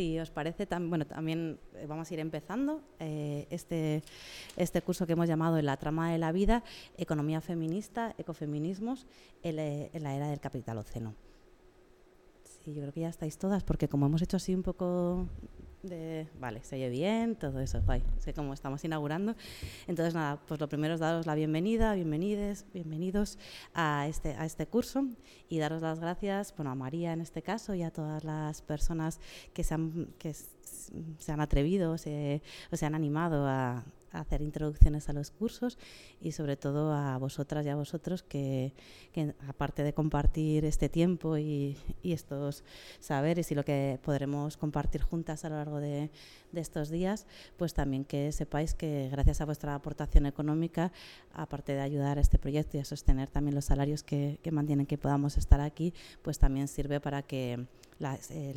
Si os parece, bueno, también eh, vamos a ir empezando eh, este, este curso que hemos llamado En la trama de la vida, Economía feminista, ecofeminismos en, en la era del capitaloceno. Sí, yo creo que ya estáis todas, porque como hemos hecho así un poco vale, se oye bien, todo eso, guay, sé cómo estamos inaugurando. Entonces, nada, pues lo primero es daros la bienvenida, bienvenides, bienvenidos a este, a este curso y daros las gracias, bueno, a María en este caso y a todas las personas que se han, que se han atrevido o se han animado a, hacer introducciones a los cursos y sobre todo a vosotras y a vosotros que, aparte de compartir este tiempo y, estos saberes y lo que podremos compartir juntas a lo largo de, estos días, pues también que sepáis que gracias a vuestra aportación económica, aparte de ayudar a este proyecto y a sostener también los salarios que, mantienen que podamos estar aquí, pues también sirve para que las, eh,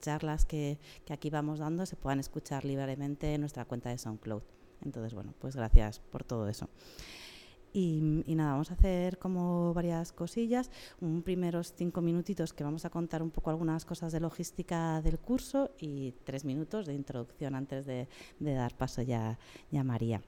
charlas que, que aquí vamos dando se puedan escuchar libremente en nuestra cuenta de SoundCloud. Entonces, bueno, pues gracias por todo eso. Y, nada, vamos a hacer como varias cosillas. Un primeros cinco minutitos que vamos a contar un poco algunas cosas de logística del curso y tres minutos de introducción antes de, dar paso ya, a María.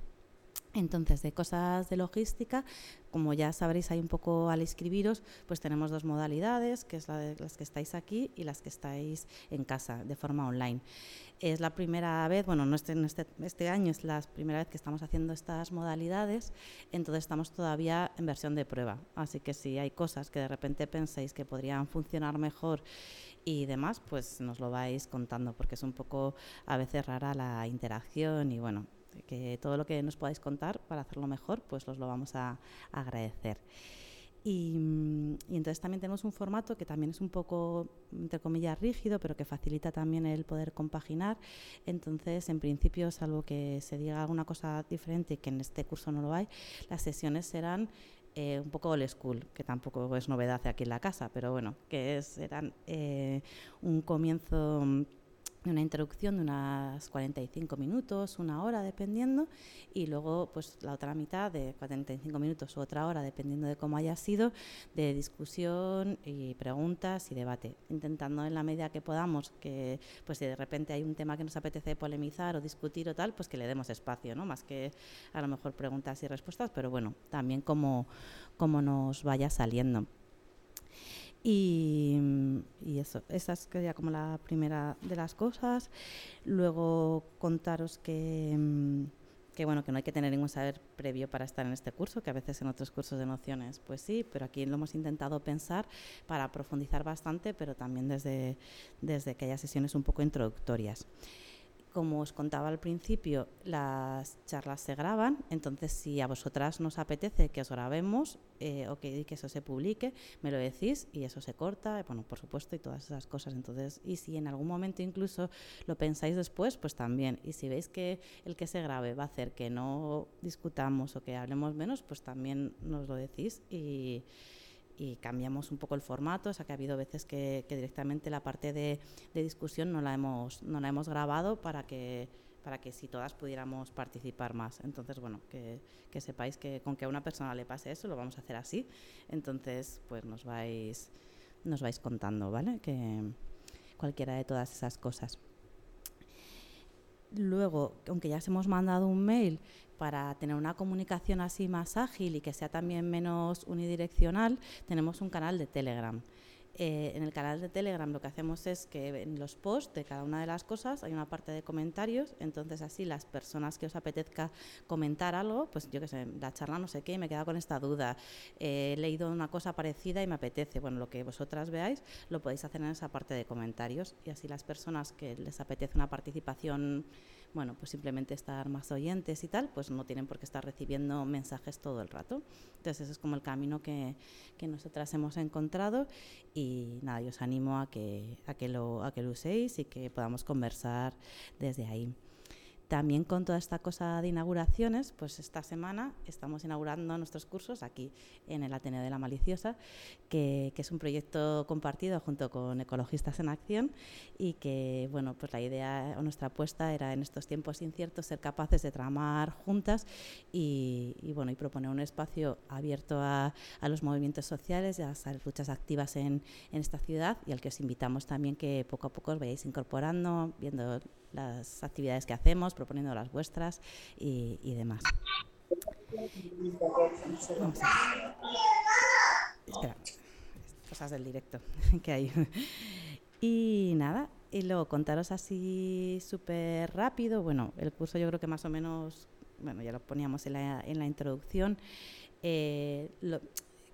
Entonces, de cosas de logística, como ya sabréis hay un poco al inscribiros, pues tenemos dos modalidades, que es la de las que estáis aquí y las que estáis en casa, de forma online. Es la primera vez, bueno, no este, este, este año es la primera vez que estamos haciendo estas modalidades, entonces estamos todavía en versión de prueba. Así que si hay cosas que de repente penséis que podrían funcionar mejor y demás, pues nos lo vais contando, porque es un poco a veces rara la interacción y bueno, que todo lo que nos podáis contar para hacerlo mejor, pues os lo vamos a, agradecer. Y, entonces también tenemos un formato que también es un poco, entre comillas, rígido, pero que facilita también el poder compaginar. Entonces, en principio, salvo que se diga alguna cosa diferente, que en este curso no lo hay, las sesiones serán eh, un poco old school, que tampoco es novedad aquí en la casa, pero bueno, que serán eh, un comienzo una introducción de unas 45 minutos, una hora dependiendo, y luego pues la otra mitad de 45 minutos u otra hora dependiendo de cómo haya sido, de discusión y preguntas y debate, intentando en la medida que podamos que pues si de repente hay un tema que nos apetece polemizar o discutir o tal, pues que le demos espacio, ¿no? Más que a lo mejor preguntas y respuestas, pero bueno, también como, como nos vaya saliendo. Y, eso, esa es como la primera de las cosas. Luego contaros que, que, bueno, que no hay que tener ningún saber previo para estar en este curso, que a veces en otros cursos de nociones pues sí, pero aquí lo hemos intentado pensar para profundizar bastante, pero también desde, desde aquellas sesiones un poco introductorias. Como os contaba al principio, las charlas se graban, entonces si a vosotras nos apetece que os grabemos eh, o que, que, eso se publique, me lo decís y eso se corta, bueno, por supuesto, y todas esas cosas. Entonces, y si en algún momento incluso lo pensáis después, pues también. Y si veis que el que se grabe va a hacer que no discutamos o que hablemos menos, pues también nos lo decís y y cambiamos un poco el formato, o sea que ha habido veces que, directamente la parte de, discusión no la hemos, no la hemos grabado para que para que si todas pudiéramos participar más. Entonces, bueno, que, sepáis que con que a una persona le pase eso, lo vamos a hacer así. Entonces, pues nos vais, nos vais contando, ¿vale? Que cualquiera de todas esas cosas. Luego, aunque ya os hemos mandado un mail para tener una comunicación así más ágil y que sea también menos unidireccional, tenemos un canal de Telegram. Eh, en el canal de Telegram lo que hacemos es que en los posts de cada una de las cosas hay una parte de comentarios, entonces así las personas que os apetezca comentar algo, pues yo que sé, la charla no sé qué, me queda con esta duda, he leído una cosa parecida y me apetece, bueno, lo que vosotras veáis lo podéis hacer en esa parte de comentarios y así las personas que les apetece una participación bueno, pues simplemente estar más oyentes y tal, pues no tienen por qué estar recibiendo mensajes todo el rato. Entonces ese es como el camino que, que nosotras hemos encontrado y nada, yo os animo a que, a, que lo, a que lo uséis y que podamos conversar desde ahí. También con toda esta cosa de inauguraciones, pues esta semana estamos inaugurando nuestros cursos aquí en el Ateneo de la Maliciosa, que, es un proyecto compartido junto con Ecologistas en Acción y que, bueno, pues la idea o nuestra apuesta era en estos tiempos inciertos ser capaces de tramar juntas y, bueno, y proponer un espacio abierto a, los movimientos sociales a las luchas activas en, en esta ciudad y al que os invitamos también que poco a poco os vayáis incorporando, viendo las actividades que hacemos, proponiendo las vuestras y, demás. Espera, cosas del directo que hay. Y nada, y luego contaros así súper rápido, bueno, el curso yo creo que más o menos, bueno, ya lo poníamos en la, en la introducción. Eh,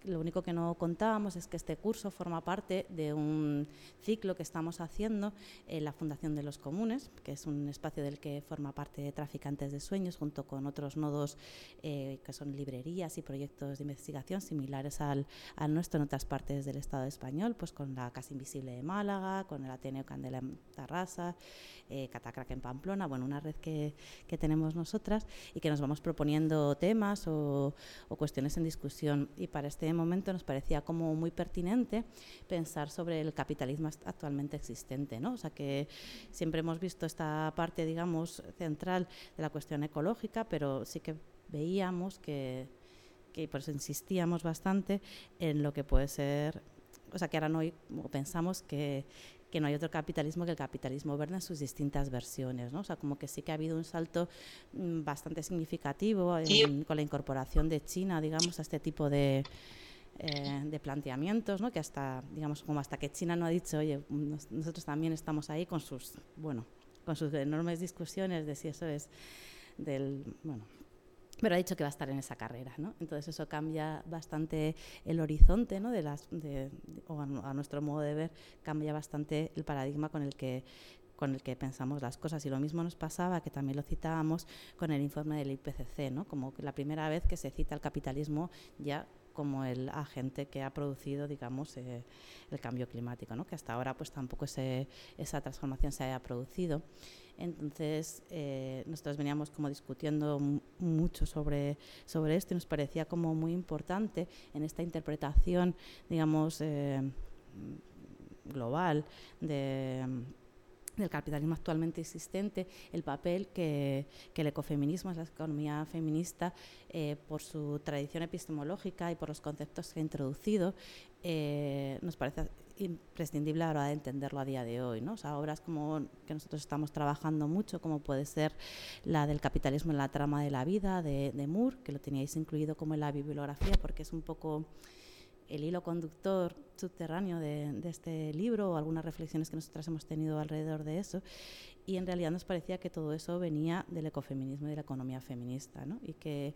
único que no contábamos es que este curso forma parte de un ciclo que estamos haciendo en la Fundación de los Comunes, que es un espacio del que forma parte de Traficantes de Sueños, junto con otros nodos eh, que son librerías y proyectos de investigación similares al, nuestro en otras partes del Estado español, pues con la Casa Invisible de Málaga, con el Ateneo Candela en Tarrasa, eh, en Pamplona, bueno, una red que, tenemos nosotras y que nos vamos proponiendo temas o, o cuestiones en discusión. Y para este momento nos parecía como muy pertinente pensar sobre el capitalismo actualmente existente, ¿no? O sea que siempre hemos visto esta parte, digamos, central de la cuestión ecológica, pero sí que veíamos que, que por insistíamos bastante en lo que puede ser, o sea que ahora no pensamos que, que no hay otro capitalismo que el capitalismo verde en sus distintas versiones. ¿no? O sea, como que sí que ha habido un salto mm, bastante significativo con la incorporación de China, digamos, a este tipo de, eh, de planteamientos, ¿no? que hasta, digamos, como hasta que China no ha dicho, oye, nosotros también estamos ahí con sus, bueno, con sus enormes discusiones de si eso es del, bueno, pero ha dicho que va a estar en esa carrera, ¿no? Entonces eso cambia bastante el horizonte, ¿no? De las, de, o a, nuestro modo de ver, cambia bastante el paradigma con el que con el que pensamos las cosas. Y lo mismo nos pasaba, que también lo citábamos con el informe del IPCC, ¿no? como que la primera vez que se cita el capitalismo ya como el agente que ha producido, digamos, eh, el cambio climático, ¿no? que hasta ahora pues tampoco esa transformación se haya producido. Entonces, eh, nosotros veníamos como discutiendo mucho sobre, sobre esto y nos parecía como muy importante en esta interpretación, digamos, eh, global de del capitalismo actualmente existente, el papel que, el ecofeminismo, la economía feminista, eh, por su tradición epistemológica y por los conceptos que ha introducido, eh, nos parece imprescindible a la hora de entenderlo a día de hoy. ¿no? O obras como que nosotros estamos trabajando mucho, como puede ser la del capitalismo en la trama de la vida, de Moore, que lo teníais incluido como en la bibliografía, porque es un poco el hilo conductor subterráneo de, este libro o algunas reflexiones que nosotras hemos tenido alrededor de eso. Y en realidad nos parecía que todo eso venía del ecofeminismo y de la economía feminista, ¿no? Y que,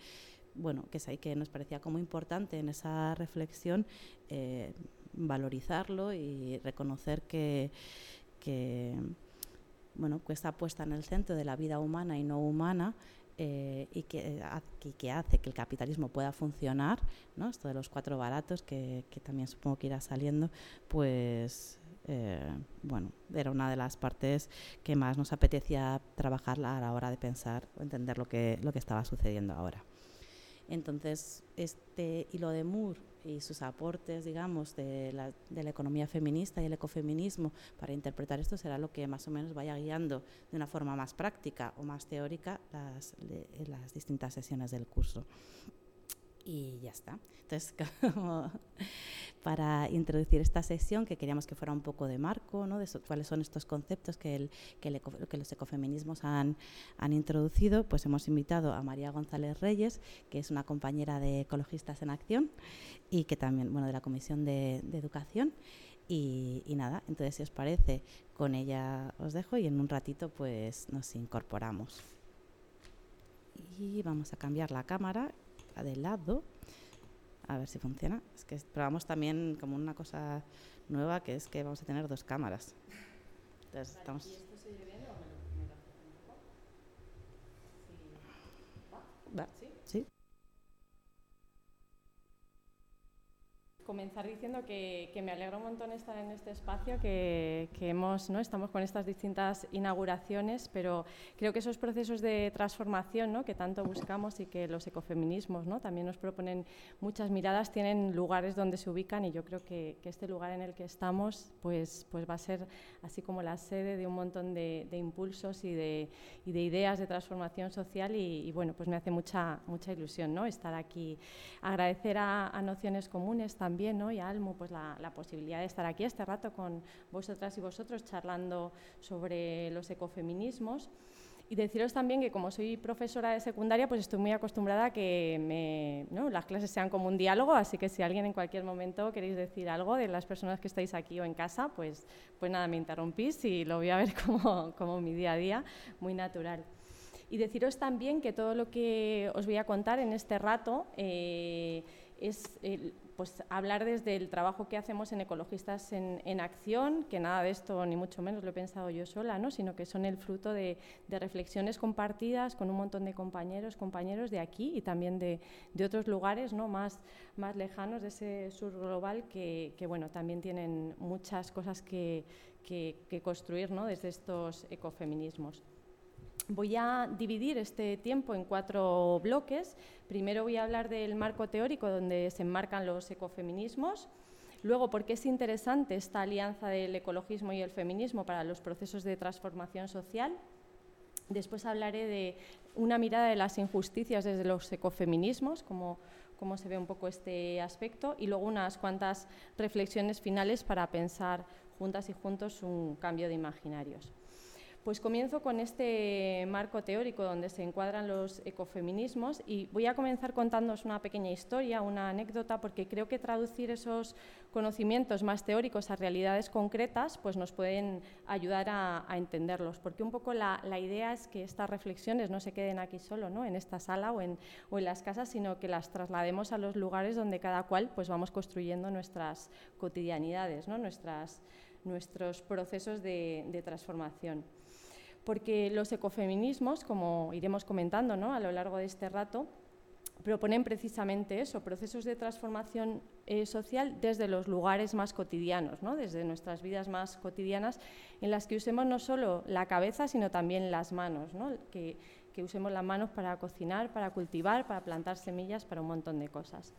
bueno, que es que nos parecía como importante en esa reflexión eh, valorizarlo y reconocer que, que bueno, que esta puesta en el centro de la vida humana y no humana eh, y, que, que, hace que el capitalismo pueda funcionar, ¿no? esto de los cuatro baratos que, también supongo que irá saliendo, pues eh, bueno, era una de las partes que más nos apetecía trabajar a la hora de pensar o entender lo que, lo que estaba sucediendo ahora. Entonces, este hilo de Moore y sus aportes, digamos, de la, de la, economía feminista y el ecofeminismo para interpretar esto será lo que más o menos vaya guiando de una forma más práctica o más teórica las, las distintas sesiones del curso y ya está. Entonces, para introducir esta sesión, que queríamos que fuera un poco de marco, ¿no? de cuáles son estos conceptos que, el, que, los ecofeminismos han, han introducido, pues hemos invitado a María González Reyes, que es una compañera de Ecologistas en Acción y que también, bueno, de la Comisión de, Educación. Y, y, nada, entonces si os parece, con ella os dejo y en un ratito pues nos incorporamos. Y vamos a cambiar la cámara de lado. A ver si funciona. Es que probamos también como una cosa nueva que es que vamos a tener dos cámaras. Entonces, estamos... ¿Sí? ¿Sí? Comenzar diciendo que, me alegra un montón estar en este espacio, que, hemos, ¿no? estamos con estas distintas inauguraciones, pero creo que esos procesos de transformación ¿no? que tanto buscamos y que los ecofeminismos ¿no? también nos proponen muchas miradas, tienen lugares donde se ubican y yo creo que, este lugar en el que estamos pues, pues va a ser así como la sede de un montón de, impulsos y de, de, ideas de transformación social y, bueno, pues me hace mucha, mucha ilusión ¿no? estar aquí. Agradecer a, a Nociones Comunes también ¿no? y a Almu pues la, la, posibilidad de estar aquí este rato con vosotras y vosotros charlando sobre los ecofeminismos. Y deciros también que como soy profesora de secundaria, pues estoy muy acostumbrada a que me, ¿no? las clases sean como un diálogo, así que si alguien en cualquier momento queréis decir algo de las personas que estáis aquí o en casa, pues, pues nada, me interrumpís y lo voy a ver como, como mi día a día, muy natural. Y deciros también que todo lo que os voy a contar en este rato eh, es pues, hablar desde el trabajo que hacemos en Ecologistas en, Acción, que nada de esto, ni mucho menos lo he pensado yo sola, ¿no? sino que son el fruto de, reflexiones compartidas con un montón de compañeros, compañeros de aquí y también de, otros lugares ¿no? más, más lejanos de ese sur global que, bueno, también tienen muchas cosas que, que construir ¿no? desde estos ecofeminismos. Voy a dividir este tiempo en cuatro bloques. Primero voy a hablar del marco teórico donde se enmarcan los ecofeminismos. Luego, por qué es interesante esta alianza del ecologismo y el feminismo para los procesos de transformación social. Después hablaré de una mirada de las injusticias desde los ecofeminismos, cómo, cómo se ve un poco este aspecto, y luego unas cuantas reflexiones finales para pensar juntas y juntos un cambio de imaginarios. Pues comienzo con este marco teórico donde se encuadran los ecofeminismos y voy a comenzar contándoos una pequeña historia, una anécdota, porque creo que traducir esos conocimientos más teóricos a realidades concretas pues nos pueden ayudar a, entenderlos, porque un poco la, idea es que estas reflexiones no se queden aquí solo, ¿no? en esta sala o en, las casas, sino que las traslademos a los lugares donde cada cual pues vamos construyendo nuestras cotidianidades, ¿no? nuestros procesos de transformación porque los ecofeminismos, como iremos comentando a lo largo de este rato, proponen precisamente eso, procesos de transformación eh, social desde los lugares más cotidianos, desde nuestras vidas más cotidianas, en las que usemos no solo la cabeza, sino también las manos, que, que usemos las manos para cocinar, para cultivar, para plantar semillas, para un montón de cosas.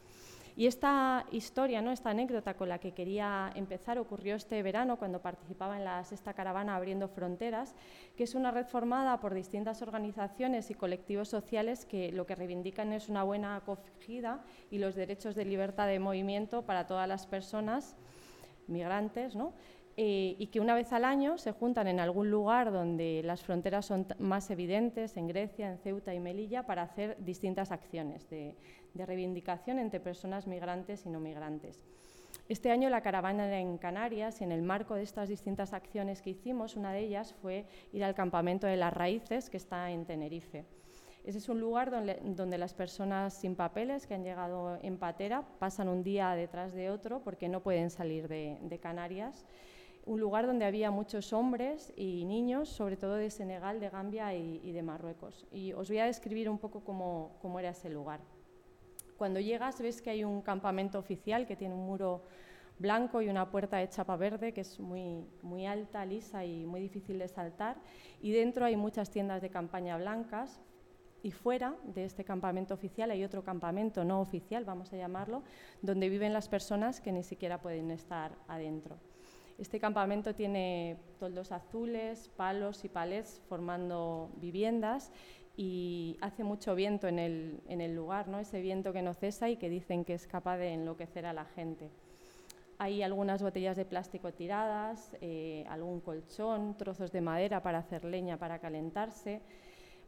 Y esta historia, ¿no? esta anécdota con la que quería empezar ocurrió este verano cuando participaba en la sexta caravana Abriendo Fronteras, que es una red formada por distintas organizaciones y colectivos sociales que lo que reivindican es una buena acogida y los derechos de libertad de movimiento para todas las personas migrantes, ¿no? Eh, y que una vez al año se juntan en algún lugar donde las fronteras son más evidentes, en Grecia, en Ceuta y Melilla, para hacer distintas acciones de, reivindicación entre personas migrantes y no migrantes. Este año la caravana era en Canarias y en el marco de estas distintas acciones que hicimos, una de ellas fue ir al campamento de las raíces que está en Tenerife. Ese es un lugar donde, las personas sin papeles que han llegado en patera pasan un día detrás de otro porque no pueden salir de Canarias un lugar donde había muchos hombres y niños, sobre todo de Senegal, de Gambia y, de Marruecos. Y os voy a describir un poco cómo, era ese lugar. Cuando llegas ves que hay un campamento oficial que tiene un muro blanco y una puerta de chapa verde que es muy, muy alta, lisa y muy difícil de saltar. Y dentro hay muchas tiendas de campaña blancas. Y fuera de este campamento oficial hay otro campamento no oficial, vamos a llamarlo, donde viven las personas que ni siquiera pueden estar adentro. Este campamento tiene toldos azules, palos y palets formando viviendas y hace mucho viento en el, lugar, ¿no? ese viento que no cesa y que dicen que es capaz de enloquecer a la gente. Hay algunas botellas de plástico tiradas, eh, algún colchón, trozos de madera para hacer leña para calentarse,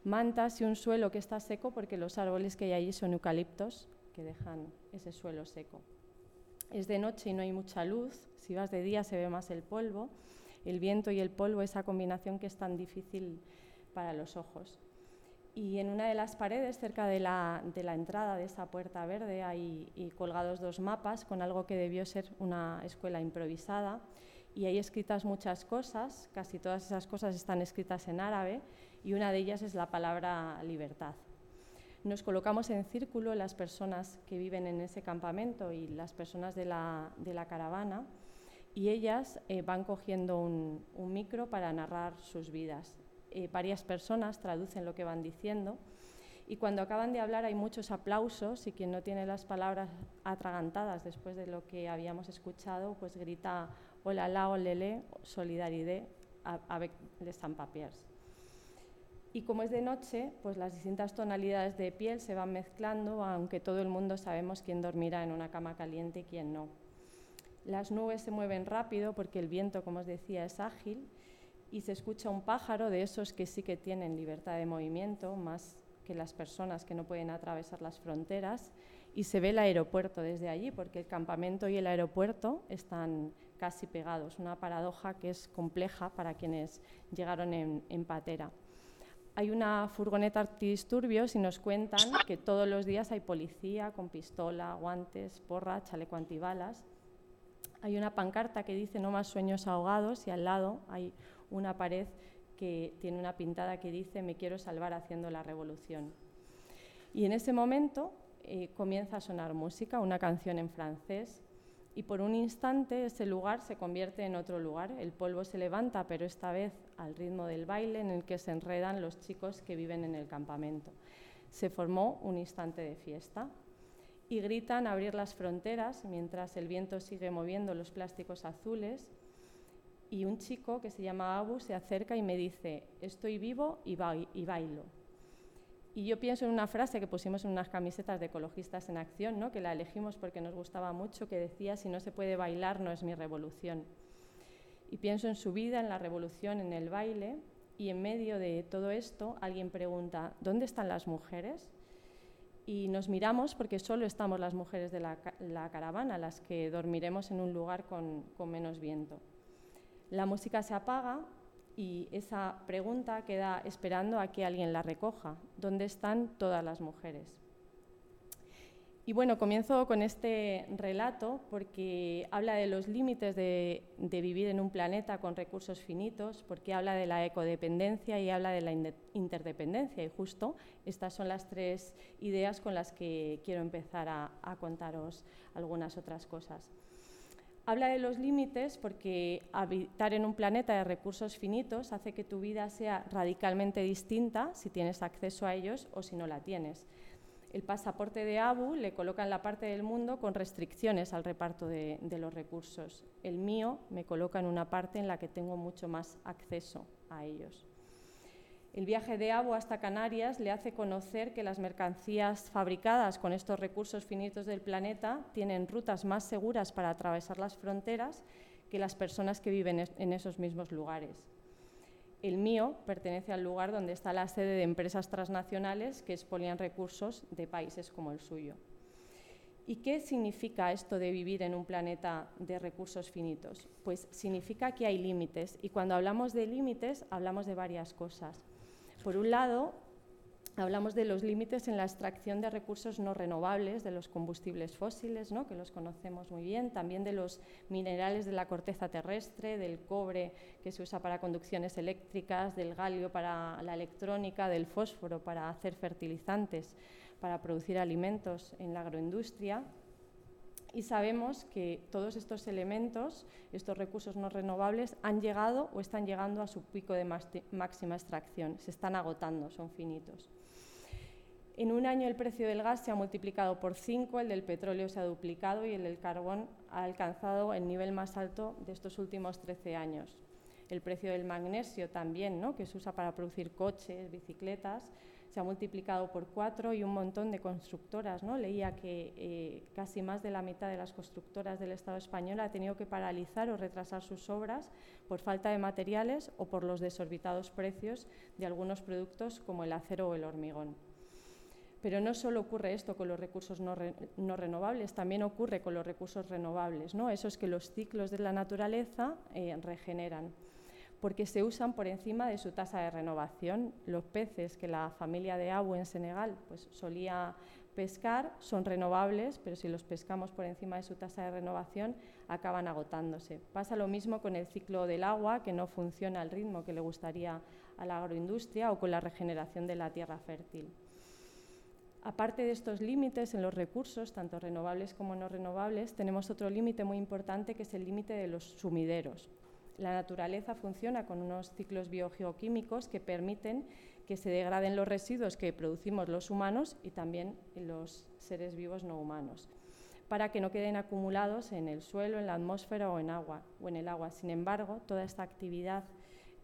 mantas y un suelo que está seco porque los árboles que hay allí son eucaliptos que dejan ese suelo seco. Es de noche y no hay mucha luz, si vas de día se ve más el polvo, el viento y el polvo, esa combinación que es tan difícil para los ojos. Y en una de las paredes, cerca de la, entrada de esa puerta verde, hay colgados dos mapas con algo que debió ser una escuela improvisada. Y hay escritas muchas cosas, casi todas esas cosas están escritas en árabe, y una de ellas es la palabra libertad. Nos colocamos en círculo las personas que viven en ese campamento y las personas de la, caravana y ellas eh, van cogiendo un, micro para narrar sus vidas. Eh, varias personas traducen lo que van diciendo y cuando acaban de hablar hay muchos aplausos y quien no tiene las palabras atragantadas después de lo que habíamos escuchado, pues grita hola la, olele, solidaridad avec les sans-papiers. Y como es de noche, pues las distintas tonalidades de piel se van mezclando, aunque todo el mundo sabemos quién dormirá en una cama caliente y quién no. Las nubes se mueven rápido porque el viento, como os decía, es ágil y se escucha un pájaro de esos que sí que tienen libertad de movimiento, más que las personas que no pueden atravesar las fronteras, y se ve el aeropuerto desde allí, porque el campamento y el aeropuerto están casi pegados, una paradoja que es compleja para quienes llegaron en, en patera hay una furgoneta antidisturbios y nos cuentan que todos los días hay policía con pistola, guantes, porra, chaleco antibalas. Hay una pancarta que dice no más sueños ahogados y al lado hay una pared que tiene una pintada que dice me quiero salvar haciendo la revolución. Y en ese momento eh, comienza a sonar música, una canción en francés, y por un instante ese lugar se convierte en otro lugar. El polvo se levanta, pero esta vez al ritmo del baile en el que se enredan los chicos que viven en el campamento. Se formó un instante de fiesta y gritan abrir las fronteras mientras el viento sigue moviendo los plásticos azules y un chico que se llama Abu se acerca y me dice, estoy vivo y, bailo. Y yo pienso en una frase que pusimos en unas camisetas de ecologistas en acción, ¿no? que la elegimos porque nos gustaba mucho, que decía, si no se puede bailar no es mi revolución. Y pienso en su vida, en la revolución, en el baile, y en medio de todo esto alguien pregunta, ¿dónde están las mujeres? Y nos miramos porque solo estamos las mujeres de la, caravana, las que dormiremos en un lugar con menos viento. La música se apaga y esa pregunta queda esperando a que alguien la recoja. ¿Dónde están todas las mujeres? Y bueno, comienzo con este relato porque habla de los límites de, vivir en un planeta con recursos finitos, porque habla de la ecodependencia y habla de la interdependencia. Y justo estas son las tres ideas con las que quiero empezar a contaros algunas otras cosas. Habla de los límites porque habitar en un planeta de recursos finitos hace que tu vida sea radicalmente distinta si tienes acceso a ellos o si no la tienes. El pasaporte de Abu le coloca en la parte del mundo con restricciones al reparto de, los recursos. El mío me coloca en una parte en la que tengo mucho más acceso a ellos. El viaje de Abu hasta Canarias le hace conocer que las mercancías fabricadas con estos recursos finitos del planeta tienen rutas más seguras para atravesar las fronteras que las personas que viven en esos mismos lugares. El mío pertenece al lugar donde está la sede de empresas transnacionales que expolian recursos de países como el suyo. ¿Y qué significa esto de vivir en un planeta de recursos finitos? Pues significa que hay límites y cuando hablamos de límites hablamos de varias cosas. Por un lado, hablamos de los límites en la extracción de recursos no renovables, de los combustibles fósiles, que los conocemos muy bien, también de los minerales de la corteza terrestre, del cobre que se usa para conducciones eléctricas, del galio para la electrónica, del fósforo para hacer fertilizantes, para producir alimentos en la agroindustria, y sabemos que todos estos elementos, estos recursos no renovables, han llegado o están llegando a su pico de máxima extracción, se están agotando, son finitos. En un año el precio del gas se ha multiplicado por cinco, el del petróleo se ha duplicado y el del carbón ha alcanzado el nivel más alto de estos últimos 13 años. El precio del magnesio también, ¿no? que se usa para producir coches, bicicletas, se ha multiplicado por cuatro y un montón de constructoras. ¿no? Leía que eh, casi más de la mitad de las constructoras del Estado español ha tenido que paralizar o retrasar sus obras por falta de materiales o por los desorbitados precios de algunos productos como el acero o el hormigón. Pero no solo ocurre esto con los recursos no, renovables, también ocurre con los recursos renovables. ¿no? Eso es que los ciclos de la naturaleza eh, regeneran porque se usan por encima de su tasa de renovación. Los peces que la familia de Abu en Senegal pues, solía pescar son renovables, pero si los pescamos por encima de su tasa de renovación acaban agotándose. Pasa lo mismo con el ciclo del agua, que no funciona al ritmo que le gustaría a la agroindustria, o con la regeneración de la tierra fértil. Aparte de estos límites en los recursos, tanto renovables como no renovables, tenemos otro límite muy importante que es el límite de los sumideros. La naturaleza funciona con unos ciclos biogeoquímicos que permiten que se degraden los residuos que producimos los humanos y también los seres vivos no humanos, para que no queden acumulados en el suelo, en la atmósfera o en, agua, o en el agua. Sin embargo, toda esta actividad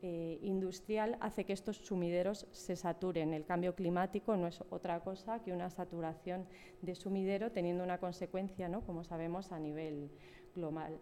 eh, industrial hace que estos sumideros se saturen. El cambio climático no es otra cosa que una saturación de sumidero teniendo una consecuencia, ¿no? como sabemos, a nivel global.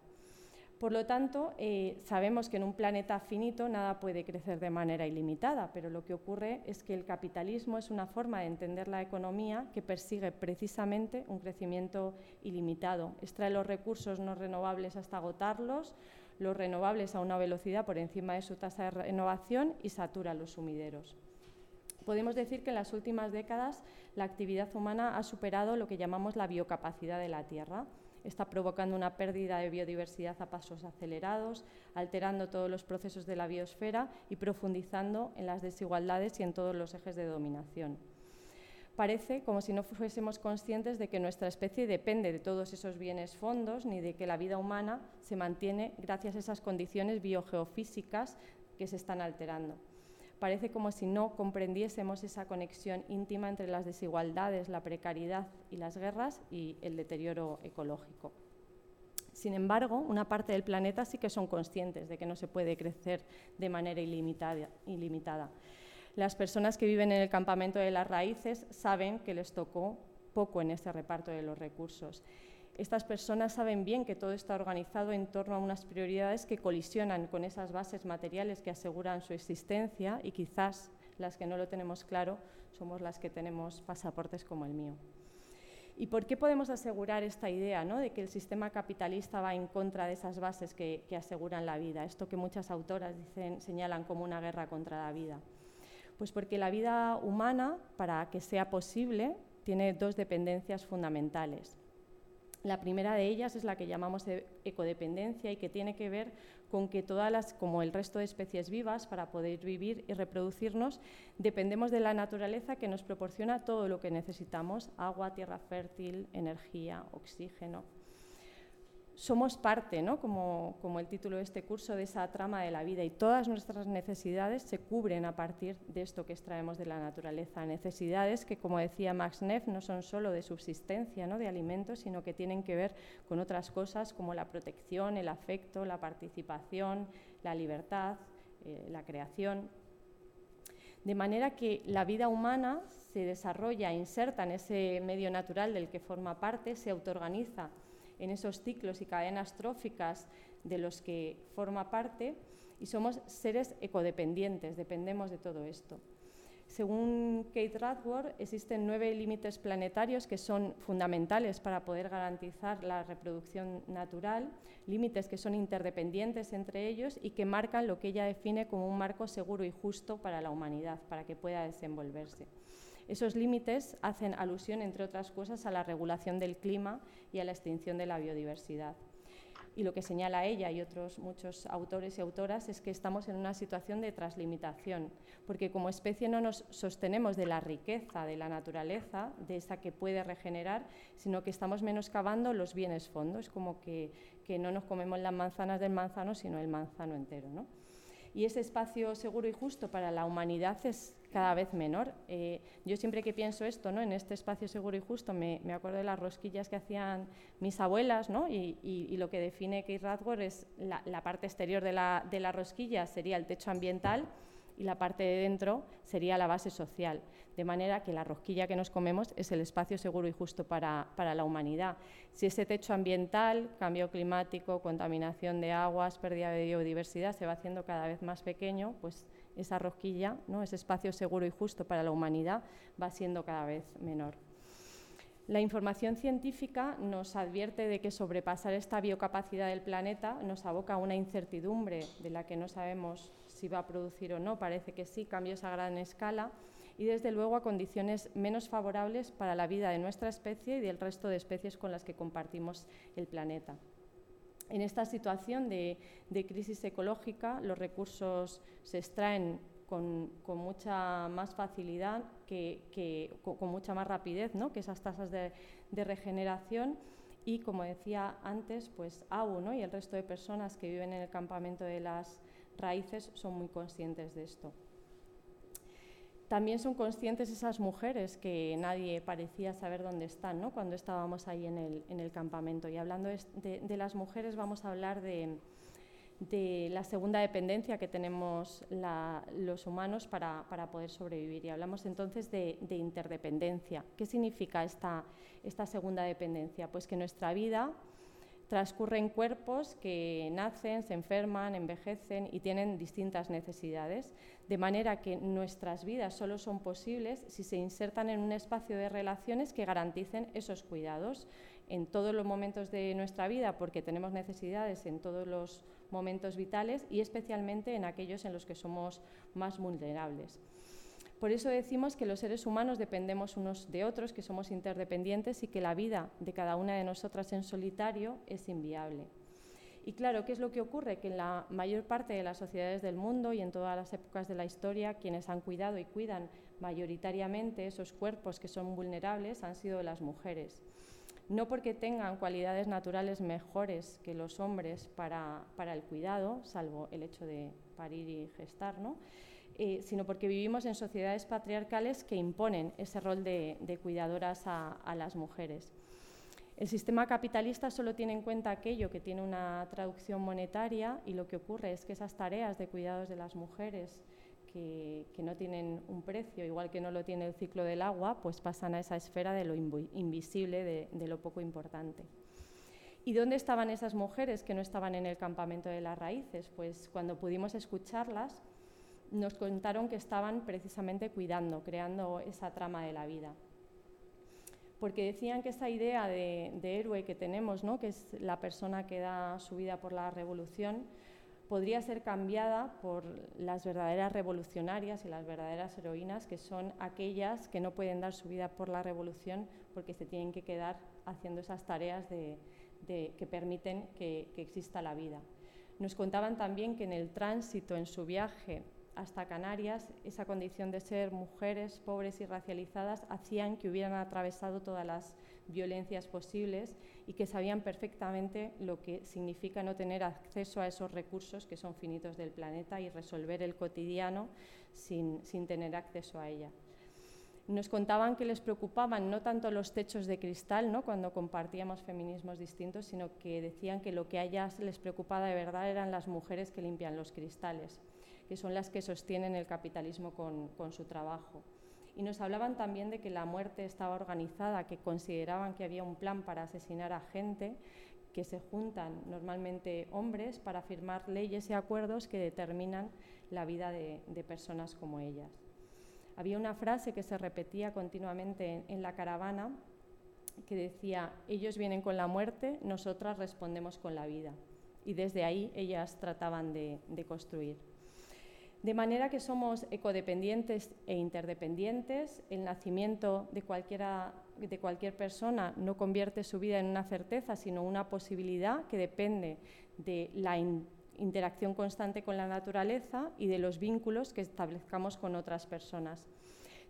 Por lo tanto, eh, sabemos que en un planeta finito nada puede crecer de manera ilimitada, pero lo que ocurre es que el capitalismo es una forma de entender la economía que persigue precisamente un crecimiento ilimitado. Extrae los recursos no renovables hasta agotarlos, los renovables a una velocidad por encima de su tasa de renovación y satura los sumideros. Podemos decir que en las últimas décadas la actividad humana ha superado lo que llamamos la biocapacidad de la Tierra. Está provocando una pérdida de biodiversidad a pasos acelerados, alterando todos los procesos de la biosfera y profundizando en las desigualdades y en todos los ejes de dominación parece como si no fuésemos conscientes de que nuestra especie depende de todos esos bienes fondos ni de que la vida humana se mantiene gracias a esas condiciones biogeofísicas que se están alterando. Parece como si no comprendiésemos esa conexión íntima entre las desigualdades, la precariedad y las guerras y el deterioro ecológico. Sin embargo, una parte del planeta sí que son conscientes de que no se puede crecer de manera ilimitada. las personas que viven en el campamento de las raíces saben que les tocó poco en ese reparto de los recursos. Estas personas saben bien que todo está organizado en torno a unas prioridades que colisionan con esas bases materiales que aseguran su existencia y quizás las que no lo tenemos claro somos las que tenemos pasaportes como el mío. ¿Y por qué podemos asegurar esta idea ¿no? de que el sistema capitalista va en contra de esas bases que, que aseguran la vida? Esto que muchas autoras dicen, señalan como una guerra contra la vida. Pues porque la vida humana, para que sea posible, tiene dos dependencias fundamentales. La primera de ellas es la que llamamos ecodependencia y que tiene que ver con que todas las, como el resto de especies vivas, para poder vivir y reproducirnos, dependemos de la naturaleza que nos proporciona todo lo que necesitamos, agua, tierra fértil, energía, oxígeno somos parte, ¿no? como, como, el título de este curso, de esa trama de la vida y todas nuestras necesidades se cubren a partir de esto que extraemos de la naturaleza. Necesidades que, como decía Max Neff, no son solo de subsistencia, ¿no? de alimentos, sino que tienen que ver con otras cosas como la protección, el afecto, la participación, la libertad, eh, la creación. De manera que la vida humana se desarrolla, inserta en ese medio natural del que forma parte, se autoorganiza en esos ciclos y cadenas tróficas de los que forma parte y somos seres ecodependientes, dependemos de todo esto. Según Kate Radworth, existen nueve límites planetarios que son fundamentales para poder garantizar la reproducción natural, límites que son interdependientes entre ellos y que marcan lo que ella define como un marco seguro y justo para la humanidad, para que pueda desenvolverse. Esos límites hacen alusión, entre otras cosas, a la regulación del clima y a la extinción de la biodiversidad. Y lo que señala ella y otros muchos autores y autoras es que estamos en una situación de translimitación, porque como especie no nos sostenemos de la riqueza de la naturaleza, de esa que puede regenerar, sino que estamos menoscabando los bienes fondos, como que, que no nos comemos las manzanas del manzano, sino el manzano entero. ¿no? Y ese espacio seguro y justo para la humanidad es cada vez menor. Eh, yo siempre que pienso esto, ¿no? en este espacio seguro y justo, me, acuerdo de las rosquillas que hacían mis abuelas, ¿no? y, lo que define Keith Radford es la, parte exterior de la, de la rosquilla sería el techo ambiental y la parte de dentro sería la base social, de manera que la rosquilla que nos comemos es el espacio seguro y justo para, para, la humanidad. Si ese techo ambiental, cambio climático, contaminación de aguas, pérdida de biodiversidad se va haciendo cada vez más pequeño, pues esa rosquilla, ¿no? ese espacio seguro y justo para la humanidad, va siendo cada vez menor. La información científica nos advierte de que sobrepasar esta biocapacidad del planeta nos aboca a una incertidumbre de la que no sabemos si va a producir o no, parece que sí, cambios a gran escala y desde luego a condiciones menos favorables para la vida de nuestra especie y del resto de especies con las que compartimos el planeta. En esta situación de, crisis ecológica, los recursos se extraen con, mucha más facilidad, que, con, mucha más rapidez ¿no? que esas tasas de, regeneración. Y como decía antes, pues AU y el resto de personas que viven en el campamento de las raíces son muy conscientes de esto. También son conscientes esas mujeres que nadie parecía saber dónde están ¿no? cuando estábamos ahí en el, campamento. Y hablando de las mujeres vamos a hablar de, de la segunda dependencia que tenemos los humanos para, poder sobrevivir. Y hablamos entonces de, interdependencia. ¿Qué significa esta, esta segunda dependencia? Pues que nuestra vida transcurre en cuerpos que nacen, se enferman, envejecen y tienen distintas necesidades, de manera que nuestras vidas solo son posibles si se insertan en un espacio de relaciones que garanticen esos cuidados en todos los momentos de nuestra vida, porque tenemos necesidades en todos los momentos vitales y especialmente en aquellos en los que somos más vulnerables. Por eso decimos que los seres humanos dependemos unos de otros, que somos interdependientes y que la vida de cada una de nosotras en solitario es inviable. Y claro, ¿qué es lo que ocurre? Que en la mayor parte de las sociedades del mundo y en todas las épocas de la historia, quienes han cuidado y cuidan mayoritariamente esos cuerpos que son vulnerables han sido las mujeres no porque tengan cualidades naturales mejores que los hombres para, el cuidado, salvo el hecho de parir y gestar, eh, sino porque vivimos en sociedades patriarcales que imponen ese rol de, cuidadoras a, las mujeres. El sistema capitalista solo tiene en cuenta aquello que tiene una traducción monetaria y lo que ocurre es que esas tareas de cuidados de las mujeres que, no tienen un precio, igual que no lo tiene el ciclo del agua, pues pasan a esa esfera de lo invisible, de, lo poco importante. ¿Y dónde estaban esas mujeres que no estaban en el campamento de las raíces? Pues cuando pudimos escucharlas, nos contaron que estaban precisamente cuidando, creando esa trama de la vida. Porque decían que esa idea de, héroe que tenemos, ¿no? que es la persona que da su vida por la revolución, podría ser cambiada por las verdaderas revolucionarias y las verdaderas heroínas, que son aquellas que no pueden dar su vida por la revolución porque se tienen que quedar haciendo esas tareas que permiten que exista la vida. Nos contaban también que en el tránsito, en su viaje hasta Canarias, esa condición de ser mujeres pobres y racializadas hacían que hubieran atravesado todas las violencias posibles y que sabían perfectamente lo que significa no tener acceso a esos recursos que son finitos del planeta y resolver el cotidiano sin, tener acceso a ella. Nos contaban que les preocupaban no tanto los techos de cristal, ¿no? cuando compartíamos feminismos distintos, sino que decían que lo que a ellas les preocupaba de verdad eran las mujeres que limpian los cristales, que son las que sostienen el capitalismo con su trabajo y nos hablaban también de que la muerte estaba organizada, que consideraban que había un plan para asesinar a gente, que se juntan normalmente hombres para firmar leyes y acuerdos que determinan la vida de, personas como ellas. Había una frase que se repetía continuamente en, la caravana que decía, ellos vienen con la muerte, nosotras respondemos con la vida. Y desde ahí ellas trataban de construir. De manera que somos ecodependientes e interdependientes. El nacimiento de, de cualquier persona no convierte su vida en una certeza, sino una posibilidad que depende de la interacción constante con la naturaleza y de los vínculos que establezcamos con otras personas.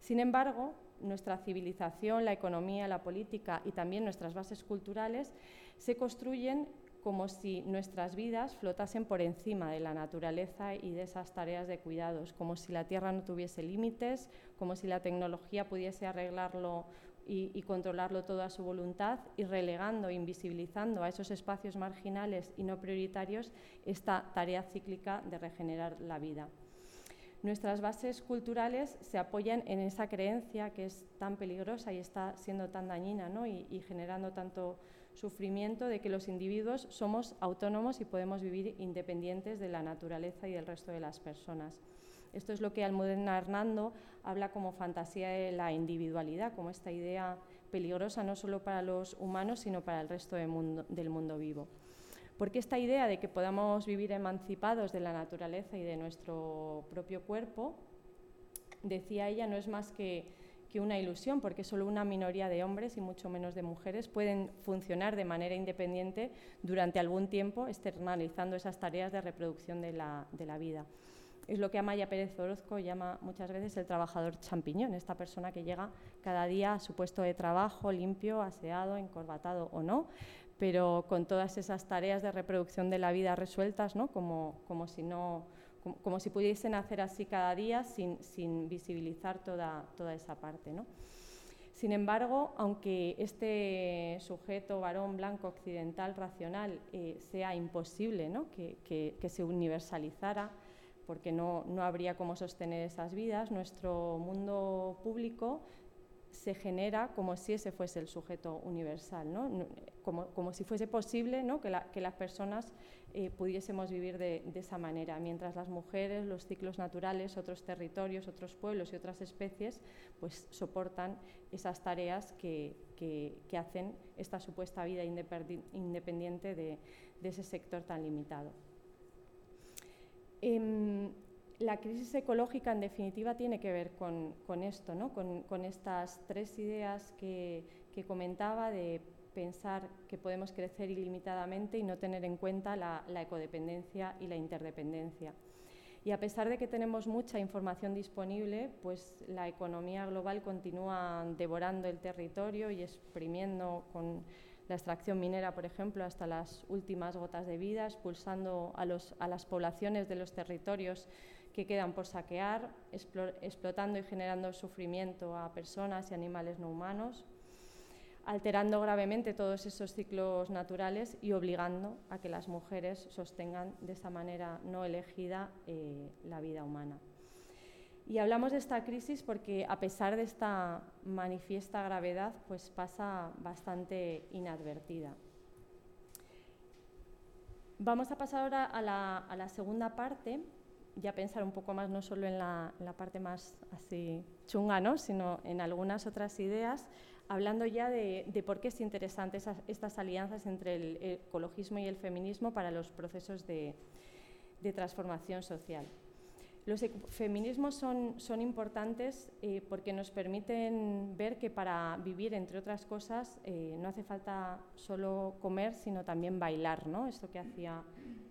Sin embargo, nuestra civilización, la economía, la política y también nuestras bases culturales se construyen como si nuestras vidas flotasen por encima de la naturaleza y de esas tareas de cuidados, como si la Tierra no tuviese límites, como si la tecnología pudiese arreglarlo y, controlarlo todo a su voluntad y relegando, invisibilizando a esos espacios marginales y no prioritarios esta tarea cíclica de regenerar la vida. Nuestras bases culturales se apoyan en esa creencia que es tan peligrosa y está siendo tan dañina y, y generando tanto sufrimiento de que los individuos somos autónomos y podemos vivir independientes de la naturaleza y del resto de las personas. Esto es lo que Almudena Hernando habla como fantasía de la individualidad, como esta idea peligrosa no solo para los humanos, sino para el resto del mundo, del mundo vivo. Porque esta idea de que podamos vivir emancipados de la naturaleza y de nuestro propio cuerpo, decía ella, no es más que que una ilusión, porque solo una minoría de hombres y mucho menos de mujeres pueden funcionar de manera independiente durante algún tiempo, externalizando esas tareas de reproducción de la, vida. es lo que Amaya Pérez Orozco llama muchas veces el trabajador champiñón, esta persona que llega cada día a su puesto de trabajo limpio, aseado, encorbatado o no, pero con todas esas tareas de reproducción de la vida resueltas, ¿no? como, como, si, no, como, si pudiesen hacer así cada día sin, sin visibilizar toda, toda esa parte. ¿no? Sin embargo, aunque este sujeto varón blanco occidental racional eh, sea imposible ¿no? que, que, se universalizara, porque no, no habría cómo sostener esas vidas, nuestro mundo público se genera como si ese fuese el sujeto universal, ¿no? como, como, si fuese posible ¿no? que, la, que, las personas eh, pudiésemos vivir de, de, esa manera, mientras las mujeres, los ciclos naturales, otros territorios, otros pueblos y otras especies pues, soportan esas tareas que, que, hacen esta supuesta vida independiente de, de ese sector tan limitado. Eh, la crisis ecológica, en definitiva, tiene que ver con, esto, ¿no? con, estas tres ideas que, que, comentaba de pensar que podemos crecer ilimitadamente y no tener en cuenta la, la, ecodependencia y la interdependencia. Y a pesar de que tenemos mucha información disponible, pues la economía global continúa devorando el territorio y exprimiendo con la extracción minera, por ejemplo, hasta las últimas gotas de vida, expulsando a las poblaciones de los territorios que quedan por saquear, explotando y generando sufrimiento a personas y animales no humanos, alterando gravemente todos esos ciclos naturales y obligando a que las mujeres sostengan de esa manera no elegida eh, la vida humana. Y hablamos de esta crisis porque a pesar de esta manifiesta gravedad, pues pasa bastante inadvertida. Vamos a pasar ahora a la segunda parte, ya pensar un poco más no solo en la, parte más así chunga, ¿no? sino en algunas otras ideas, hablando ya de, por qué es interesante esas, estas alianzas entre el ecologismo y el feminismo para los procesos de transformación social. Los feminismos son, son importantes eh, porque nos permiten ver que para vivir, entre otras cosas, eh, no hace falta solo comer, sino también bailar, ¿no? Esto que hacía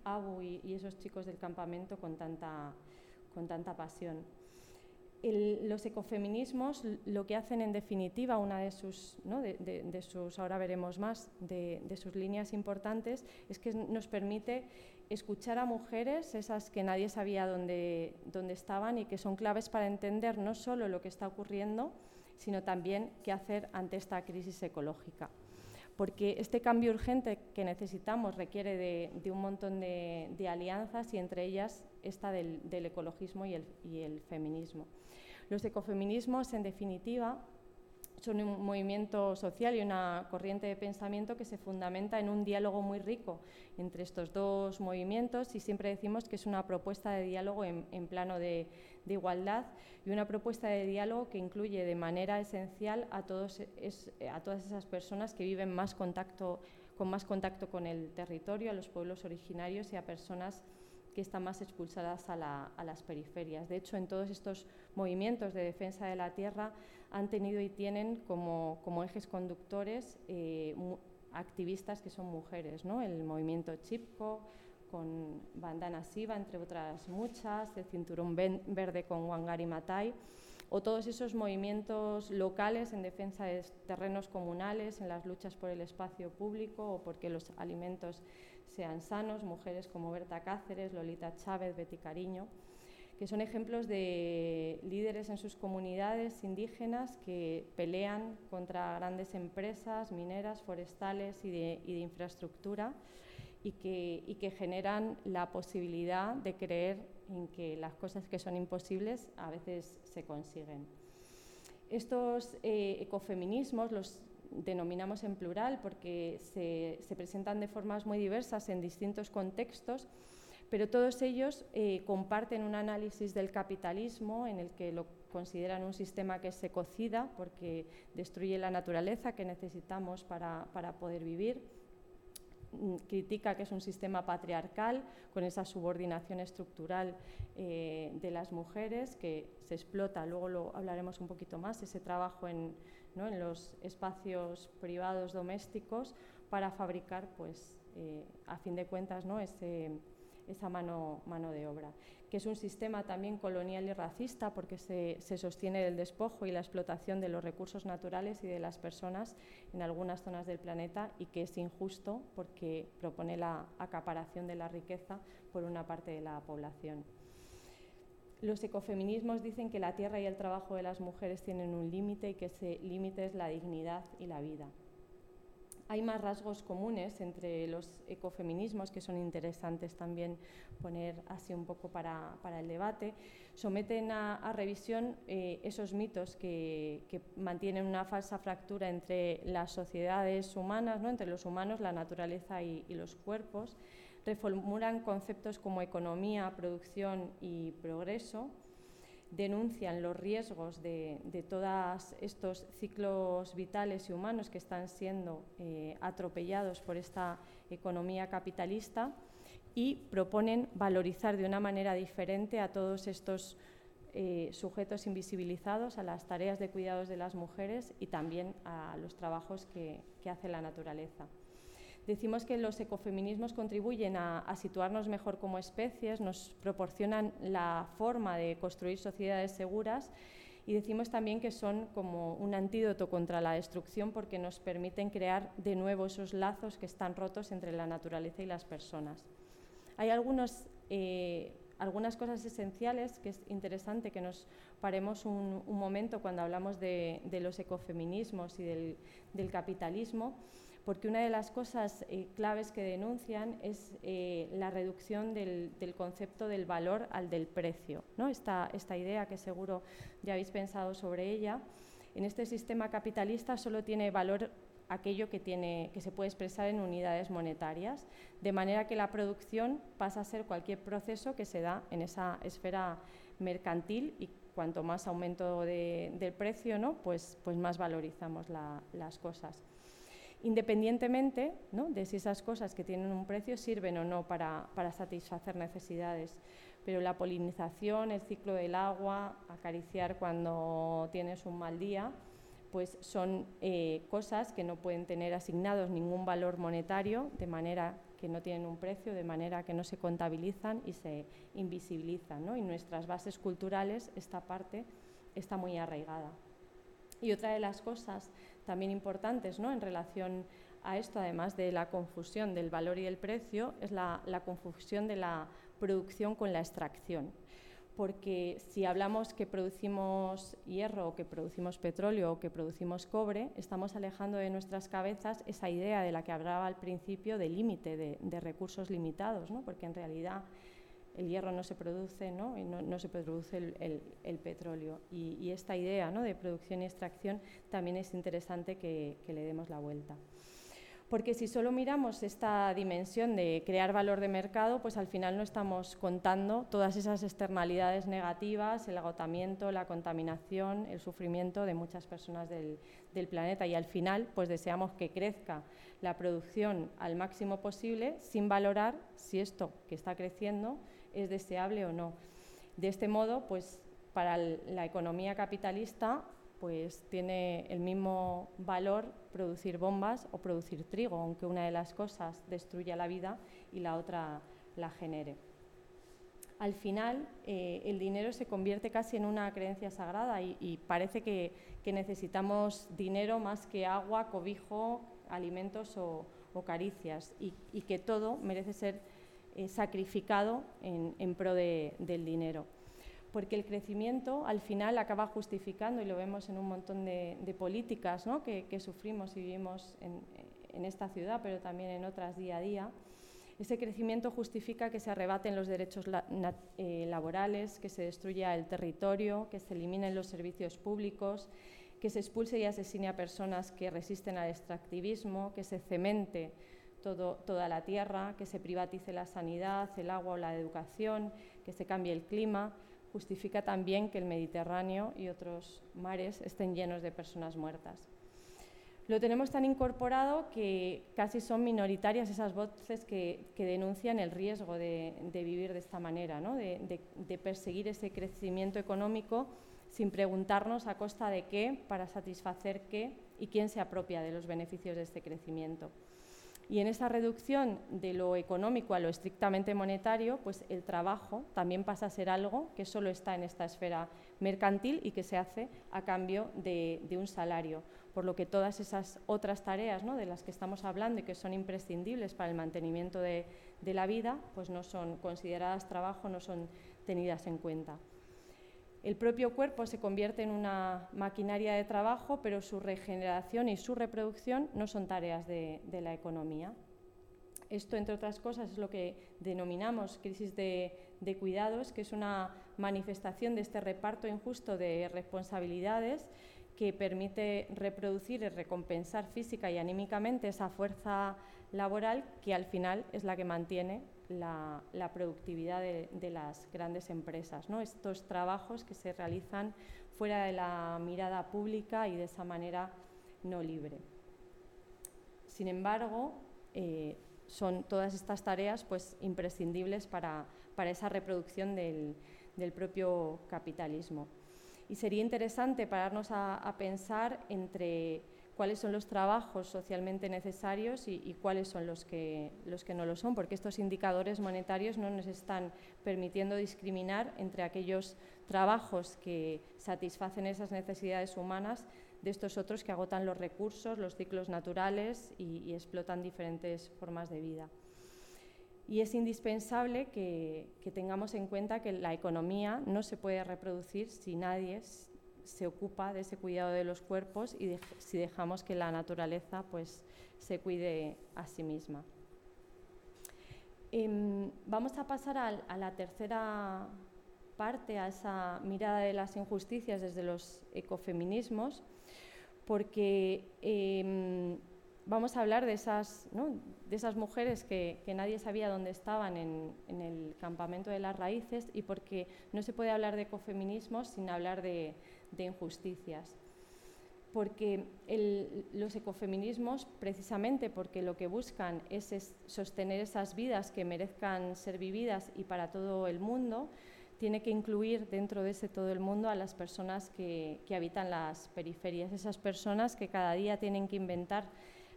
Abu y, y esos chicos del campamento con tanta, con tanta pasión. El, los ecofeminismos lo que hacen en definitiva, una de sus, ¿no? de, de, de sus ahora veremos más, de, sus líneas importantes, es que nos permite escuchar a mujeres, esas que nadie sabía dónde, dónde estaban y que son claves para entender no solo lo que está ocurriendo, sino también qué hacer ante esta crisis ecológica porque este cambio urgente que necesitamos requiere de, un montón de, de, alianzas y entre ellas esta del, del ecologismo y el, y el, feminismo. Los ecofeminismos, en definitiva, son un movimiento social y una corriente de pensamiento que se fundamenta en un diálogo muy rico entre estos dos movimientos y siempre decimos que es una propuesta de diálogo en, en plano de, de, igualdad y una propuesta de diálogo que incluye de manera esencial a, todos, es, a todas esas personas que viven más contacto, con más contacto con el territorio, a los pueblos originarios y a personas que están más expulsadas a, la, a, las periferias. De hecho, en todos estos movimientos de defensa de la tierra han tenido y tienen como, como ejes conductores eh, activistas que son mujeres, ¿no? el movimiento Chipko, con Bandana Siva, entre otras muchas, el Cinturón Verde con Wangari Matai, o todos esos movimientos locales en defensa de terrenos comunales, en las luchas por el espacio público o porque los alimentos sean sanos, mujeres como Berta Cáceres, Lolita Chávez, Betty Cariño, que son ejemplos de líderes en sus comunidades indígenas que pelean contra grandes empresas mineras, forestales y de, y de infraestructura y que, y que generan la posibilidad de creer en que las cosas que son imposibles a veces se consiguen. Estos eh, ecofeminismos los denominamos en plural porque se, se, presentan de formas muy diversas en distintos contextos, pero todos ellos eh, comparten un análisis del capitalismo en el que lo consideran un sistema que se cocida porque destruye la naturaleza que necesitamos para, para poder vivir mm, critica que es un sistema patriarcal con esa subordinación estructural eh, de las mujeres que se explota, luego lo hablaremos un poquito más, ese trabajo en, ¿no? en los espacios privados domésticos para fabricar, pues, eh, a fin de cuentas, ¿no? ese, esa mano, mano de obra, que es un sistema también colonial y racista porque se, se, sostiene del despojo y la explotación de los recursos naturales y de las personas en algunas zonas del planeta y que es injusto porque propone la acaparación de la riqueza por una parte de la población. Los ecofeminismos dicen que la tierra y el trabajo de las mujeres tienen un límite y que ese límite es la dignidad y la vida hay más rasgos comunes entre los ecofeminismos que son interesantes también poner así un poco para, el debate. Someten a, revisión eh, esos mitos que, mantienen una falsa fractura entre las sociedades humanas, ¿no? entre los humanos, la naturaleza y los cuerpos. Reformulan conceptos como economía, producción y progreso denuncian los riesgos de, todos estos ciclos vitales y humanos que están siendo eh, atropellados por esta economía capitalista y proponen valorizar de una manera diferente a todos estos eh, sujetos invisibilizados, a las tareas de cuidados de las mujeres y también a los trabajos que hace la naturaleza. Decimos que los ecofeminismos contribuyen a, situarnos mejor como especies, nos proporcionan la forma de construir sociedades seguras y decimos también que son como un antídoto contra la destrucción porque nos permiten crear de nuevo esos lazos que están rotos entre la naturaleza y las personas. Hay eh, algunas cosas esenciales que es interesante que nos paremos un, momento cuando hablamos de, los ecofeminismos y del capitalismo porque una de las cosas eh, claves que denuncian es eh, la reducción del, concepto del valor al del precio. ¿no? Esta, esta idea que seguro ya habéis pensado sobre ella. En este sistema capitalista solo tiene valor aquello que, tiene, que se puede expresar en unidades monetarias, de manera que la producción pasa a ser cualquier proceso que se da en esa esfera mercantil y cuanto más aumento del precio, ¿no? pues, pues más valorizamos las cosas independientemente de si esas cosas que tienen un precio sirven o no para, satisfacer necesidades. Pero la polinización, el ciclo del agua, acariciar cuando tienes un mal día, pues son eh, cosas que no pueden tener asignados ningún valor monetario, de manera que no tienen un precio, de manera que no se contabilizan y se invisibilizan. Y nuestras bases culturales, esta parte está muy arraigada. Y otra de las cosas también importantes ¿no? en relación a esto, además de la confusión del valor y el precio, es la, confusión de la producción con la extracción. Porque si hablamos que producimos hierro, o que producimos petróleo o que producimos cobre, estamos alejando de nuestras cabezas esa idea de la que hablaba al principio de límite, de, recursos limitados, ¿no? porque en realidad el hierro no se produce, ¿no? Y no, se produce el, petróleo. Y, esta idea ¿no? de producción y extracción también es interesante que, le demos la vuelta. Porque si solo miramos esta dimensión de crear valor de mercado, pues al final no estamos contando todas esas externalidades negativas, el agotamiento, la contaminación, el sufrimiento de muchas personas del, del planeta. Y al final, pues deseamos que crezca la producción al máximo posible sin valorar si esto que está creciendo es deseable o no. De este modo, pues para la economía capitalista pues tiene el mismo valor producir bombas o producir trigo, aunque una de las cosas destruya la vida y la otra la genere. Al final, eh, el dinero se convierte casi en una creencia sagrada y, parece que, necesitamos dinero más que agua, cobijo, alimentos o, caricias y que todo merece ser eh, sacrificado en, pro del dinero. Porque el crecimiento al final acaba justificando, y lo vemos en un montón de, políticas que, sufrimos y vivimos en, esta ciudad, pero también en otras día a día, ese crecimiento justifica que se arrebaten los derechos eh, laborales, que se destruya el territorio, que se eliminen los servicios públicos, que se expulse y asesine a personas que resisten al extractivismo, que se cemente toda la tierra, que se privatice la sanidad, el agua o la educación, que se cambie el clima, justifica también que el Mediterráneo y otros mares estén llenos de personas muertas. Lo tenemos tan incorporado que casi son minoritarias esas voces que, denuncian el riesgo de, vivir de esta manera, de, perseguir ese crecimiento económico sin preguntarnos a costa de qué, para satisfacer qué y quién se apropia de los beneficios de este crecimiento. Y en esa reducción de lo económico a lo estrictamente monetario, pues el trabajo también pasa a ser algo que solo está en esta esfera mercantil y que se hace a cambio de, un salario. Por lo que todas esas otras tareas de las que estamos hablando y que son imprescindibles para el mantenimiento de, de la vida, pues no son consideradas trabajo, no son tenidas en cuenta. El propio cuerpo se convierte en una maquinaria de trabajo, pero su regeneración y su reproducción no son tareas de, la economía. Esto, entre otras cosas, es lo que denominamos crisis de, cuidados, que es una manifestación de este reparto injusto de responsabilidades que permite reproducir y recompensar física y anímicamente esa fuerza laboral que al final es la que mantiene la, productividad de, las grandes empresas, estos trabajos que se realizan fuera de la mirada pública y de esa manera no libre. Sin embargo, eh, son todas estas tareas pues, imprescindibles para, esa reproducción del, propio capitalismo. Y sería interesante pararnos a pensar entre cuáles son los trabajos socialmente necesarios y, cuáles son los que, no lo son, porque estos indicadores monetarios no nos están permitiendo discriminar entre aquellos trabajos que satisfacen esas necesidades humanas de estos otros que agotan los recursos, los ciclos naturales y, explotan diferentes formas de vida. Y es indispensable que, que, tengamos en cuenta que la economía no se puede reproducir si nadie se ocupa de ese cuidado de los cuerpos y si dejamos que la naturaleza pues, se cuide a sí misma. Em, vamos a pasar a, la tercera parte, a esa mirada de las injusticias desde los ecofeminismos, porque em, vamos a hablar de esas, de esas mujeres que, nadie sabía dónde estaban en, en, el campamento de las raíces y porque no se puede hablar de ecofeminismos sin hablar de, de injusticias. Porque los ecofeminismos, precisamente porque lo que buscan es, sostener esas vidas que merezcan ser vividas y para todo el mundo, tiene que incluir dentro de ese todo el mundo a las personas que, que habitan las periferias, esas personas que cada día tienen que inventar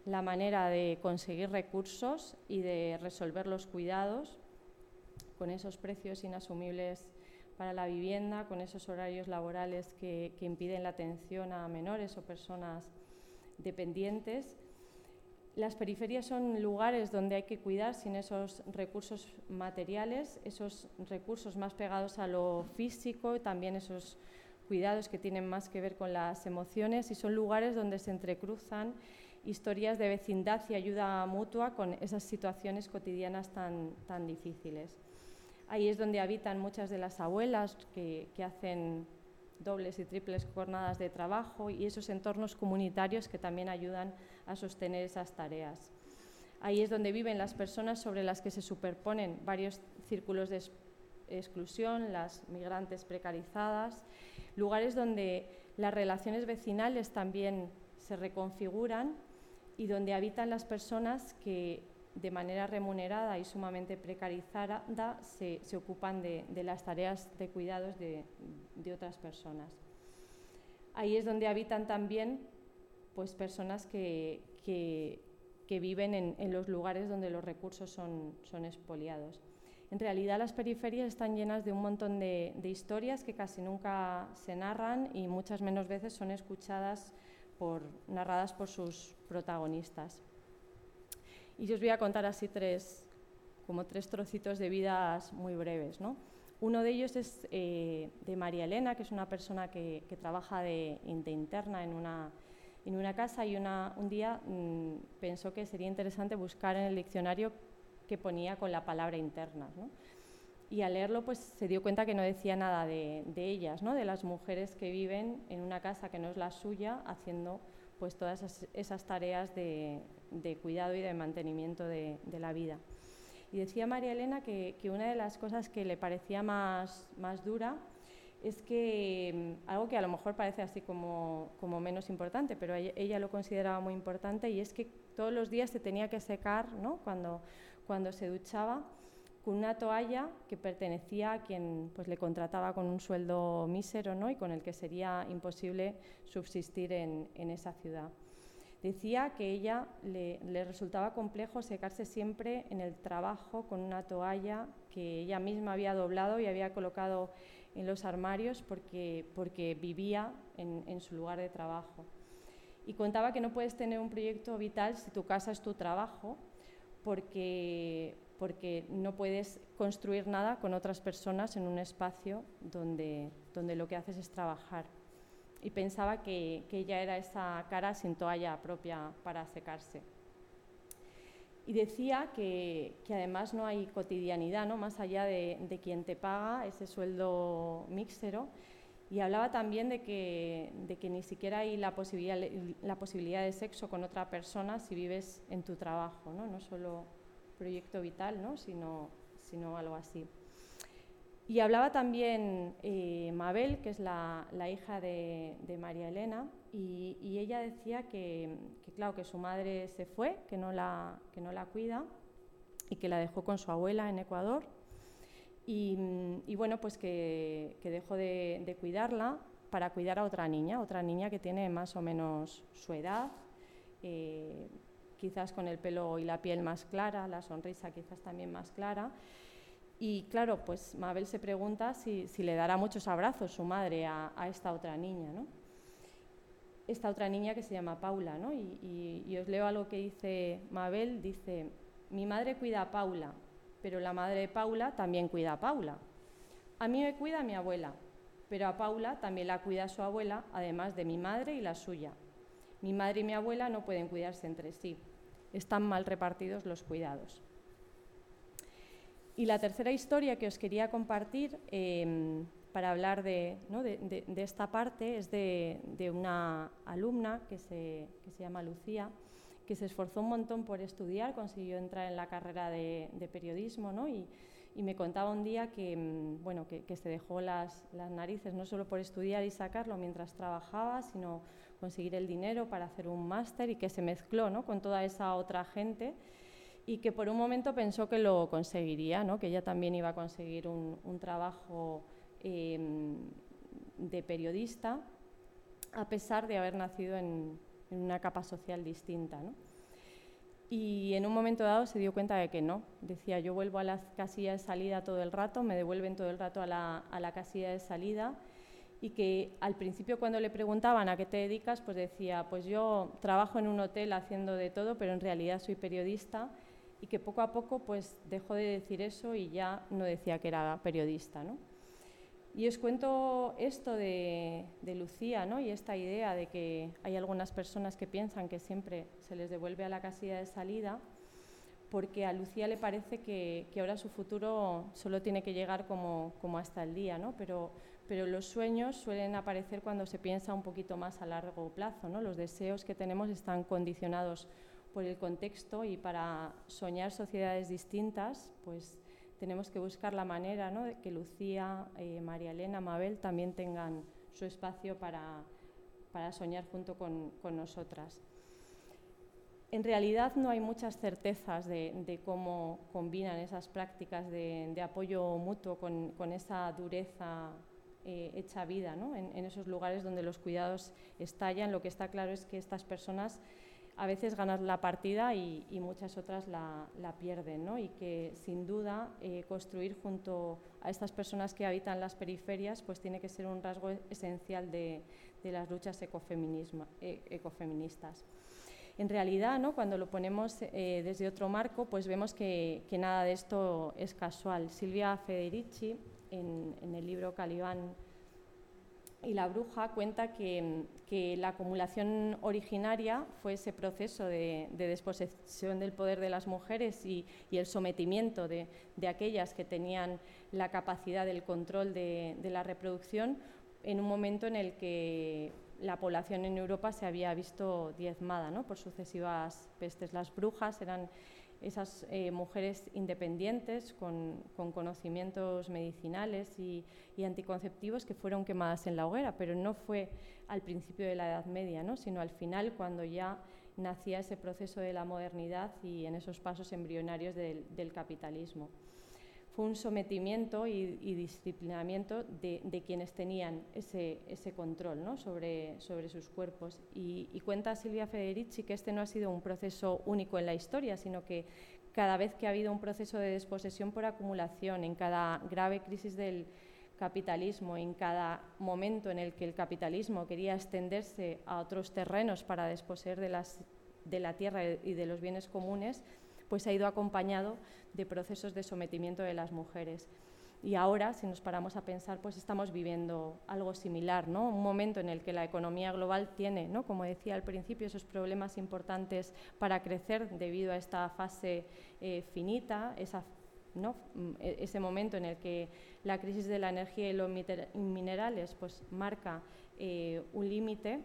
la manera de conseguir recursos y de resolver los cuidados con esos precios inasumibles para la vivienda, con esos horarios laborales que, impiden la atención a menores o personas dependientes. Las periferias son lugares donde hay que cuidar sin esos recursos materiales, esos recursos más pegados a lo físico, también esos cuidados que tienen más que ver con las emociones y son lugares donde se entrecruzan historias de vecindad y ayuda mutua con esas situaciones cotidianas tan, tan difíciles. Ahí es donde habitan muchas de las abuelas que, hacen dobles y triples jornadas de trabajo y esos entornos comunitarios que también ayudan a sostener esas tareas. Ahí es donde viven las personas sobre las que se superponen varios círculos de exclusión, las migrantes precarizadas, lugares donde las relaciones vecinales también se reconfiguran y donde habitan las personas que de manera remunerada y sumamente precarizada se, se ocupan de, las tareas de cuidados de, otras personas. Ahí es donde habitan también pues, personas que, viven en, los lugares donde los recursos son, son, expoliados. En realidad las periferias están llenas de un montón de, historias que casi nunca se narran y muchas menos veces son escuchadas por, narradas por sus protagonistas. Y yo os voy a contar así tres, como tres trocitos de vidas muy breves. ¿no? Uno de ellos es eh, de María Elena, que es una persona que, trabaja de, interna en una, en una casa y una, un día mm, pensó que sería interesante buscar en el diccionario qué ponía con la palabra interna. ¿no? Y al leerlo pues, se dio cuenta que no decía nada de, de ellas, ¿no? de las mujeres que viven en una casa que no es la suya, haciendo pues, todas esas tareas de, de cuidado y de mantenimiento de, la vida. Y decía María Elena que, una de las cosas que le parecía más, más dura es que mm, algo que a lo mejor parece así como, como menos importante, pero ella, lo consideraba muy importante y es que todos los días se tenía que secar ¿no? cuando, cuando se duchaba con una toalla que pertenecía a quien pues, le contrataba con un sueldo mísero ¿no? y con el que sería imposible subsistir en, en esa ciudad. Decía que ella le, resultaba complejo secarse siempre en el trabajo con una toalla que ella misma había doblado y había colocado en los armarios porque, porque vivía en, en su lugar de trabajo. Y contaba que no puedes tener un proyecto vital si tu casa es tu trabajo, porque, porque no puedes construir nada con otras personas en un espacio donde, donde lo que haces es trabajar. Y pensaba que, que ella era esa cara sin toalla propia para secarse. Y decía que, que, además no hay cotidianidad, ¿no? más allá de, de, quien te paga ese sueldo míxero. Y hablaba también de que, de que ni siquiera hay la posibilidad, la posibilidad de sexo con otra persona si vives en tu trabajo, no, no solo proyecto vital, ¿no? sino, sino algo así. Y hablaba también eh, Mabel, que es la, hija de, María Elena, y, ella decía que, claro, que su madre se fue, que no, la, que no la cuida, y que la dejó con su abuela en Ecuador. Y, bueno, pues que, dejó de, de, cuidarla para cuidar a otra niña, otra niña que tiene más o menos su edad, eh, quizás con el pelo y la piel más clara, la sonrisa quizás también más clara. Y claro, pues Mabel se pregunta si, le dará muchos abrazos su madre a, esta otra niña, ¿no? Esta otra niña que se llama Paula, ¿no? Y, y, os leo algo que dice Mabel, dice, mi madre cuida a Paula, pero la madre de Paula también cuida a Paula. A mí me cuida mi abuela, pero a Paula también la cuida su abuela, además de mi madre y la suya. Mi madre y mi abuela no pueden cuidarse entre sí. Están mal repartidos los cuidados. Y la tercera historia que os quería compartir eh, para hablar de, esta parte es de, una alumna que se, que se, llama Lucía, que se esforzó un montón por estudiar, consiguió entrar en la carrera de, periodismo ¿no? y, y, me contaba un día que, mm, bueno, que, que se dejó las, las, narices no solo por estudiar y sacarlo mientras trabajaba, sino conseguir el dinero para hacer un máster y que se mezcló ¿no? con toda esa otra gente y que por un momento pensó que lo conseguiría, ¿no? que ella también iba a conseguir un, un trabajo eh, de periodista, a pesar de haber nacido en, en una capa social distinta. ¿no? Y en un momento dado se dio cuenta de que no. Decía, yo vuelvo a la casilla de salida todo el rato, me devuelven todo el rato a la, a la casilla de salida y que al principio cuando le preguntaban a qué te dedicas, pues decía, pues yo trabajo en un hotel haciendo de todo, pero en realidad soy periodista y que poco a poco pues dejó de decir eso y ya no decía que era periodista. ¿no? Y os cuento esto de, de Lucía ¿no? y esta idea de que hay algunas personas que piensan que siempre se les devuelve a la casilla de salida porque a Lucía le parece que, que ahora su futuro solo tiene que llegar como, como hasta el día, ¿no? pero, pero los sueños suelen aparecer cuando se piensa un poquito más a largo plazo. ¿no? Los deseos que tenemos están condicionados por el contexto y para soñar sociedades distintas, pues tenemos que buscar la manera ¿no? de que Lucía, eh, María Elena, Mabel también tengan su espacio para, para soñar junto con, con, nosotras. En realidad no hay muchas certezas de, de cómo combinan esas prácticas de, de apoyo mutuo con, con esa dureza eh, hecha vida ¿no? en, en esos lugares donde los cuidados estallan. Lo que está claro es que estas personas a veces ganan la partida y, y muchas otras la, la pierden, ¿no? y que sin duda eh, construir junto a estas personas que habitan las periferias pues tiene que ser un rasgo esencial de, de las luchas eh, ecofeministas. En realidad, ¿no? cuando lo ponemos eh, desde otro marco, pues vemos que, que, nada de esto es casual. Silvia Federici, en, en el libro Calibán y la bruja cuenta que, que, la acumulación originaria fue ese proceso de, de desposesión del poder de las mujeres y, el sometimiento de, de, aquellas que tenían la capacidad del control de, de, la reproducción en un momento en el que la población en Europa se había visto diezmada ¿no? por sucesivas pestes. Las brujas eran esas eh, mujeres independientes con, con, conocimientos medicinales y, anticonceptivos que fueron quemadas en la hoguera, pero no fue al principio de la Edad Media, ¿no? sino al final cuando ya nacía ese proceso de la modernidad y en esos pasos embrionarios del capitalismo. Un sometimiento y, disciplinamiento de, quienes tenían ese, control sobre, sus cuerpos. Y, cuenta Silvia Federici que este no ha sido un proceso único en la historia, sino que cada vez que ha habido un proceso de desposesión por acumulación, en cada grave crisis del capitalismo, en cada momento en el que el capitalismo quería extenderse a otros terrenos para desposeer de, de la tierra y de los bienes comunes, pues ha ido acompañado de procesos de sometimiento de las mujeres. Y ahora, si nos paramos a pensar, pues estamos viviendo algo similar, ¿no? Un momento en el que la economía global tiene, ¿no? Como decía al principio, esos problemas importantes para crecer debido a esta fase eh, finita, esa, ¿no? Mm, e-, ese momento en el que la crisis de la energía y los minerales pues marca eh, un límite,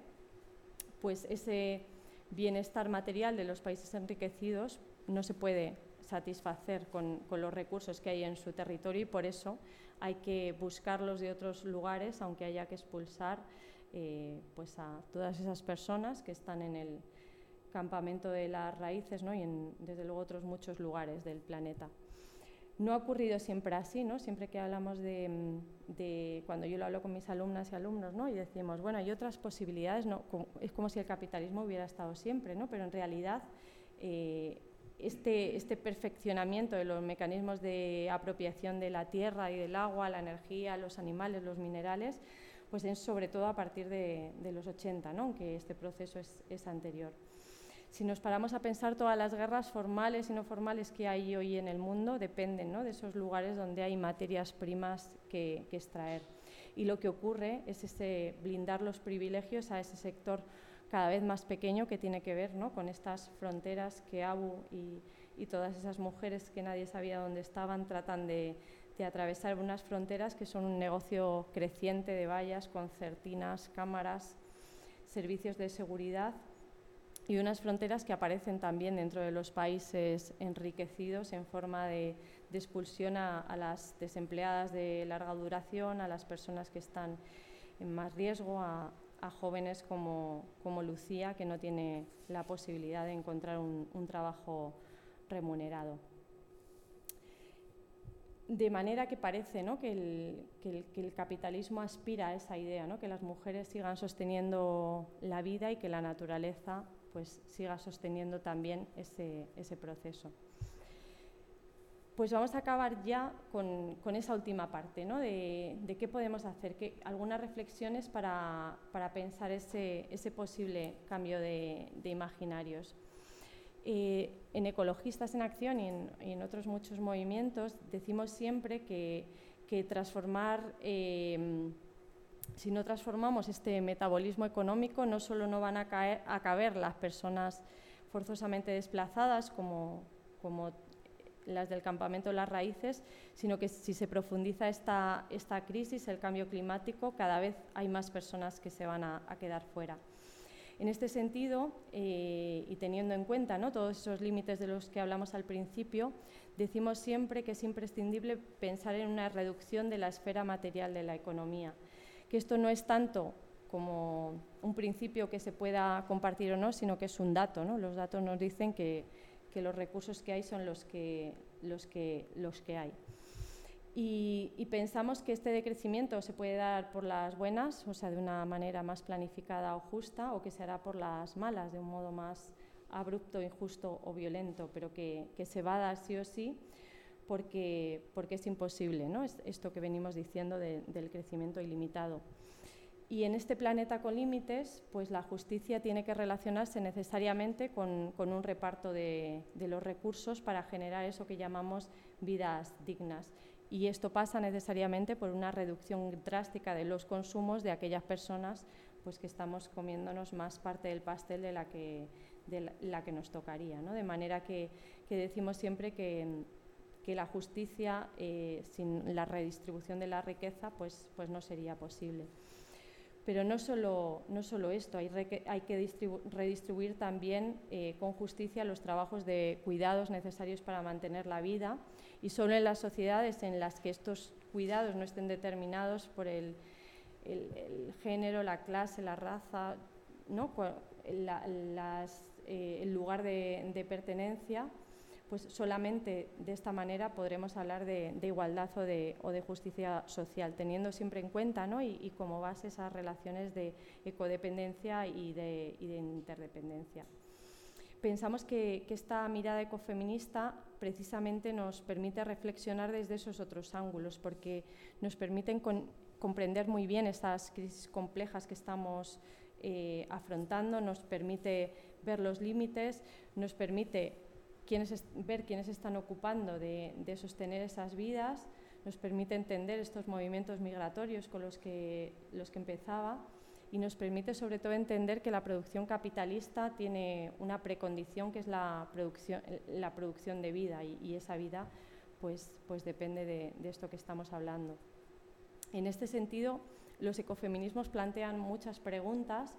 pues ese bienestar material de los países enriquecidos no se puede satisfacer con, los recursos que hay en su territorio y por eso hay que buscarlos de otros lugares, aunque haya que expulsar eh, pues a todas esas personas que están en el campamento de las raíces ¿no? y en, desde luego, otros muchos lugares del planeta. No ha ocurrido siempre así, ¿no? siempre que hablamos de, cuando yo lo hablo con mis alumnas y alumnos, ¿no? y decimos, bueno, hay otras posibilidades, ¿no? es como si el capitalismo hubiera estado siempre, ¿no? pero en realidad eh, este, este, perfeccionamiento de los mecanismos de apropiación de la tierra y del agua, la energía, los animales, los minerales, pues es sobre todo a partir de, los 80, ¿no? aunque este proceso es, anterior. Si nos paramos a pensar todas las guerras formales y no formales que hay hoy en el mundo, dependen de esos lugares donde hay materias primas que, que extraer. Y lo que ocurre es ese blindar los privilegios a ese sector cada vez más pequeño que tiene que ver con estas fronteras que Abu y, todas esas mujeres que nadie sabía dónde estaban tratan de, atravesar unas fronteras que son un negocio creciente de vallas, concertinas, cámaras, servicios de seguridad y unas fronteras que aparecen también dentro de los países enriquecidos en forma de, expulsión a, las desempleadas de larga duración, a las personas que están en más riesgo, a jóvenes como, como, Lucía, que no tiene la posibilidad de encontrar un, trabajo remunerado. De manera que parece ¿no? que, el, que, el, capitalismo aspira a esa idea, ¿no? que las mujeres sigan sosteniendo la vida y que la naturaleza pues, siga sosteniendo también ese, ese proceso. Pues vamos a acabar ya con, esa última parte, ¿no? de, qué podemos hacer, que, algunas reflexiones para, pensar ese, posible cambio de, imaginarios. Eh, en Ecologistas en Acción y en, otros muchos movimientos decimos siempre que, transformar, eh, si no transformamos este metabolismo económico, no solo no van a, caer, a caber las personas forzosamente desplazadas, como, como las del campamento Las Raíces, sino que si se profundiza esta, crisis, el cambio climático, cada vez hay más personas que se van a, quedar fuera. En este sentido, eh, y teniendo en cuenta ¿no? todos esos límites de los que hablamos al principio, decimos siempre que es imprescindible pensar en una reducción de la esfera material de la economía, que esto no es tanto como un principio que se pueda compartir o no, sino que es un dato. ¿no? Los datos nos dicen que, que los recursos que hay son los que, los que, los que hay. Y, pensamos que este decrecimiento se puede dar por las buenas, o sea, de una manera más planificada o justa, o que se hará por las malas, de un modo más abrupto, injusto o violento, pero que, se va a dar sí o sí porque, porque es imposible, ¿no? esto que venimos diciendo del crecimiento ilimitado. Y en este planeta con límites, pues la justicia tiene que relacionarse necesariamente con, un reparto de, los recursos para generar eso que llamamos vidas dignas. Y esto pasa necesariamente por una reducción drástica de los consumos de aquellas personas pues, que estamos comiéndonos más parte del pastel de la que, la, que nos tocaría. ¿no? De manera que, decimos siempre que, la justicia eh, sin la redistribución de la riqueza pues, pues no sería posible. Pero no solo, no solo esto, hay, hay que redistribuir también eh, con justicia los trabajos de cuidados necesarios para mantener la vida y solo en las sociedades en las que estos cuidados no estén determinados por el, género, la clase, la raza, ¿no? Eh, el lugar de pertenencia, pues solamente de esta manera podremos hablar de, igualdad o de, justicia social, teniendo siempre en cuenta ¿no? y, como base esas relaciones de ecodependencia y de, y de interdependencia. Pensamos que, que, esta mirada ecofeminista precisamente nos permite reflexionar desde esos otros ángulos, porque nos permiten comprender muy bien estas crisis complejas que estamos eh, afrontando, nos permite ver los límites, nos permite ver quiénes están ocupando de, sostener esas vidas, nos permite entender estos movimientos migratorios con los que, los que empezaba y nos permite sobre todo entender que la producción capitalista tiene una precondición que es la producción, la producción de vida y, esa vida pues, pues depende de, de, esto que estamos hablando. En este sentido, los ecofeminismos plantean muchas preguntas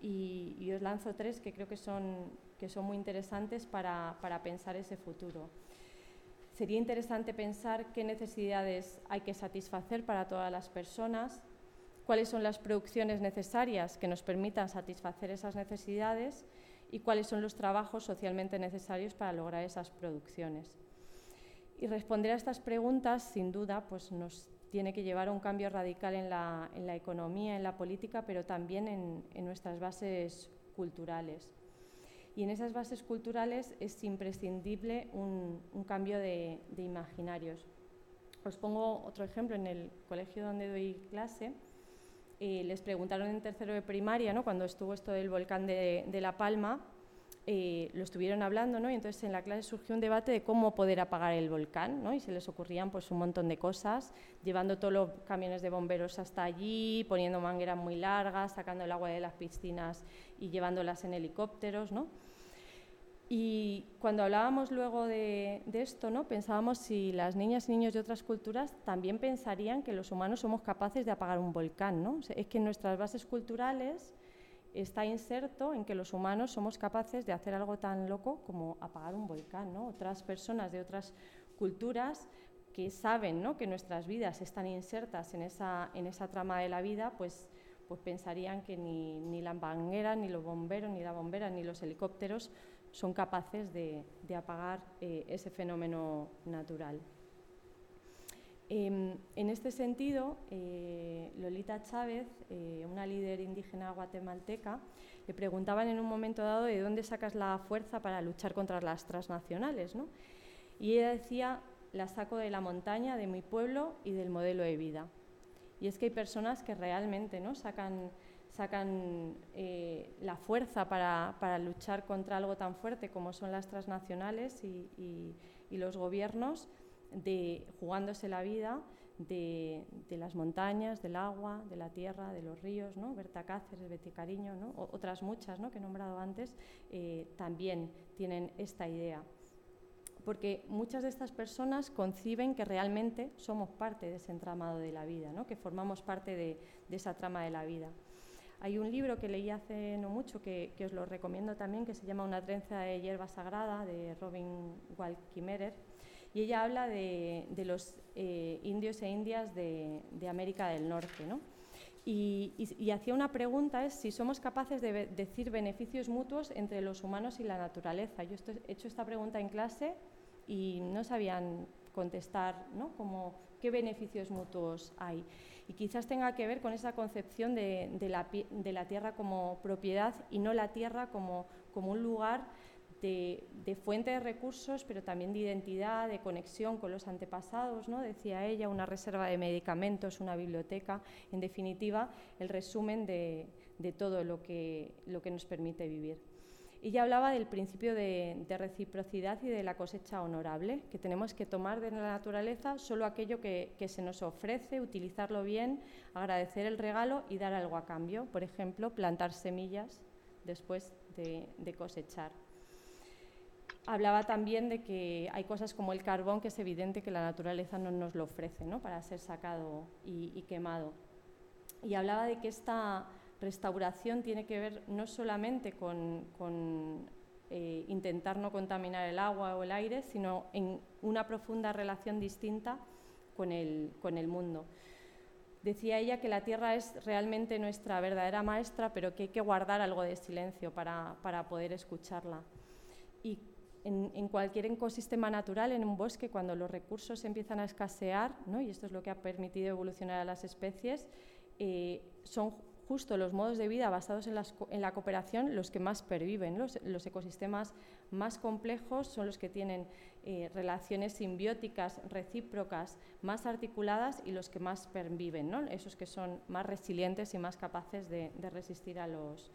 y, os lanzo tres que creo que son, que son muy interesantes para, para pensar ese futuro. Sería interesante pensar qué necesidades hay que satisfacer para todas las personas, cuáles son las producciones necesarias que nos permitan satisfacer esas necesidades y cuáles son los trabajos socialmente necesarios para lograr esas producciones. Y responder a estas preguntas, sin duda, pues nos tiene que llevar a un cambio radical en la, en la economía, en la política, pero también en, en, nuestras bases culturales. Y en esas bases culturales es imprescindible un, un cambio de, de, imaginarios. Os pongo otro ejemplo. En el colegio donde doy clase, eh, les preguntaron en tercero de primaria, ¿no? cuando estuvo esto del volcán de, de La Palma, eh, lo estuvieron hablando, ¿no? y entonces en la clase surgió un debate de cómo poder apagar el volcán, ¿no? y se les ocurrían pues, un montón de cosas, llevando todos los camiones de bomberos hasta allí, poniendo mangueras muy largas, sacando el agua de las piscinas y llevándolas en helicópteros. ¿no? Y cuando hablábamos luego de, esto, ¿no? pensábamos si las niñas y niños de otras culturas también pensarían que los humanos somos capaces de apagar un volcán. ¿no? es que nuestras bases culturales está inserto en que los humanos somos capaces de hacer algo tan loco como apagar un volcán. ¿no? Otras personas de otras culturas que saben ¿no? que nuestras vidas están insertas en esa, en esa trama de la vida, pues, pues pensarían que ni, ni la banguera, ni los bomberos, ni la bombera, ni los helicópteros son capaces de, apagar eh, ese fenómeno natural. Em, en este sentido, eh, Lolita Chávez, eh, una líder indígena guatemalteca, le preguntaban en un momento dado de dónde sacas la fuerza para luchar contra las transnacionales. ¿no? Y ella decía, la saco de la montaña, de mi pueblo y del modelo de vida. Y es que hay personas que realmente ¿no? sacan, sacan eh, la fuerza para, luchar contra algo tan fuerte como son las transnacionales y, los gobiernos de jugándose la vida de, las montañas, del agua, de la tierra, de los ríos, ¿no? Berta Cáceres, Betty Cariño, ¿no? otras muchas ¿no? que he nombrado antes, eh, también tienen esta idea. Porque muchas de estas personas conciben que realmente somos parte de ese entramado de la vida, que formamos parte de, esa trama de la vida. Hay un libro que leí hace no mucho, que, os lo recomiendo también, que se llama Una trenza de hierba sagrada, de Robin Wall Kimmerer, y ella habla de, los eh, indios e indias de, América del Norte. ¿no? Y, hacía una pregunta, es si somos capaces de decir beneficios mutuos entre los humanos y la naturaleza. Yo he hecho esta pregunta en clase y no sabían contestar ¿no? Como, qué beneficios mutuos hay. Y quizás tenga que ver con esa concepción de, la, de la, tierra como propiedad y no la tierra como, como un lugar de, fuente de recursos, pero también de identidad, de conexión con los antepasados, ¿no? decía ella, una reserva de medicamentos, una biblioteca, en definitiva, el resumen de, todo lo que, lo que nos permite vivir. Ella hablaba del principio de, reciprocidad y de la cosecha honorable, que tenemos que tomar de la naturaleza solo aquello que, se nos ofrece, utilizarlo bien, agradecer el regalo y dar algo a cambio. Por ejemplo, plantar semillas después de cosechar hablaba también de que hay cosas como el carbón que es evidente que la naturaleza no nos lo ofrece ¿no? para ser sacado y, quemado. Y hablaba de que esta restauración tiene que ver no solamente con, eh, intentar no contaminar el agua o el aire, sino en una profunda relación distinta con el, con el mundo. Decía ella que la tierra es realmente nuestra verdadera maestra, pero que hay que guardar algo de silencio para, para poder escucharla. Y en, cualquier ecosistema natural, en un bosque, cuando los recursos empiezan a escasear, ¿no? y esto es lo que ha permitido evolucionar a las especies, eh, son justo los modos de vida basados en, la cooperación los que más perviven. Los, ecosistemas más complejos son los que tienen eh, relaciones simbióticas, recíprocas, más articuladas y los que más perviven, esos que son más resilientes y más capaces de, resistir a los,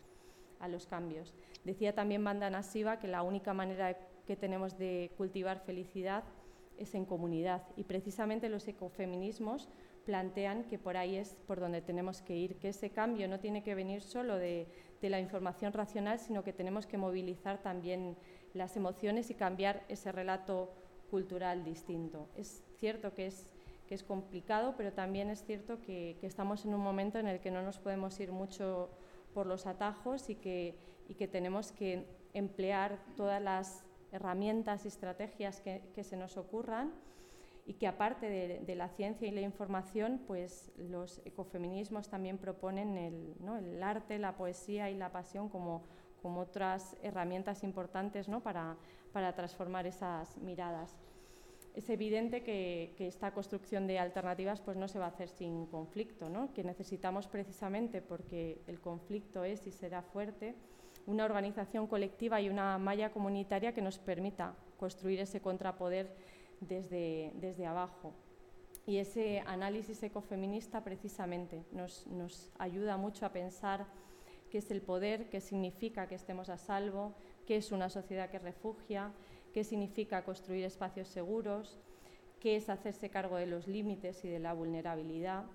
a los cambios. Decía también Bandana Siva que la única manera que tenemos de cultivar felicidad es en comunidad y precisamente los ecofeminismos plantean que por ahí es por donde tenemos que ir, que ese cambio no tiene que venir solo de, la información racional, sino que tenemos que movilizar también las emociones y cambiar ese relato cultural distinto. Es cierto que es, que es complicado, pero también es cierto que, estamos en un momento en el que no nos podemos ir mucho por los atajos y que, y que tenemos que emplear todas las herramientas y estrategias que, que se nos ocurran y que aparte de, la ciencia y la información, pues los ecofeminismos también proponen el, el arte, la poesía y la pasión como, como otras herramientas importantes ¿no? para, para, transformar esas miradas. Es evidente que, que, esta construcción de alternativas pues, no se va a hacer sin conflicto, ¿no? que necesitamos precisamente porque el conflicto es y será fuerte, una organización colectiva y una malla comunitaria que nos permita construir ese contrapoder desde, desde abajo. Y ese análisis ecofeminista precisamente nos, nos ayuda mucho a pensar qué es el poder, qué significa que estemos a salvo, qué es una sociedad que refugia, qué significa construir espacios seguros, qué es hacerse cargo de los límites y de la vulnerabilidad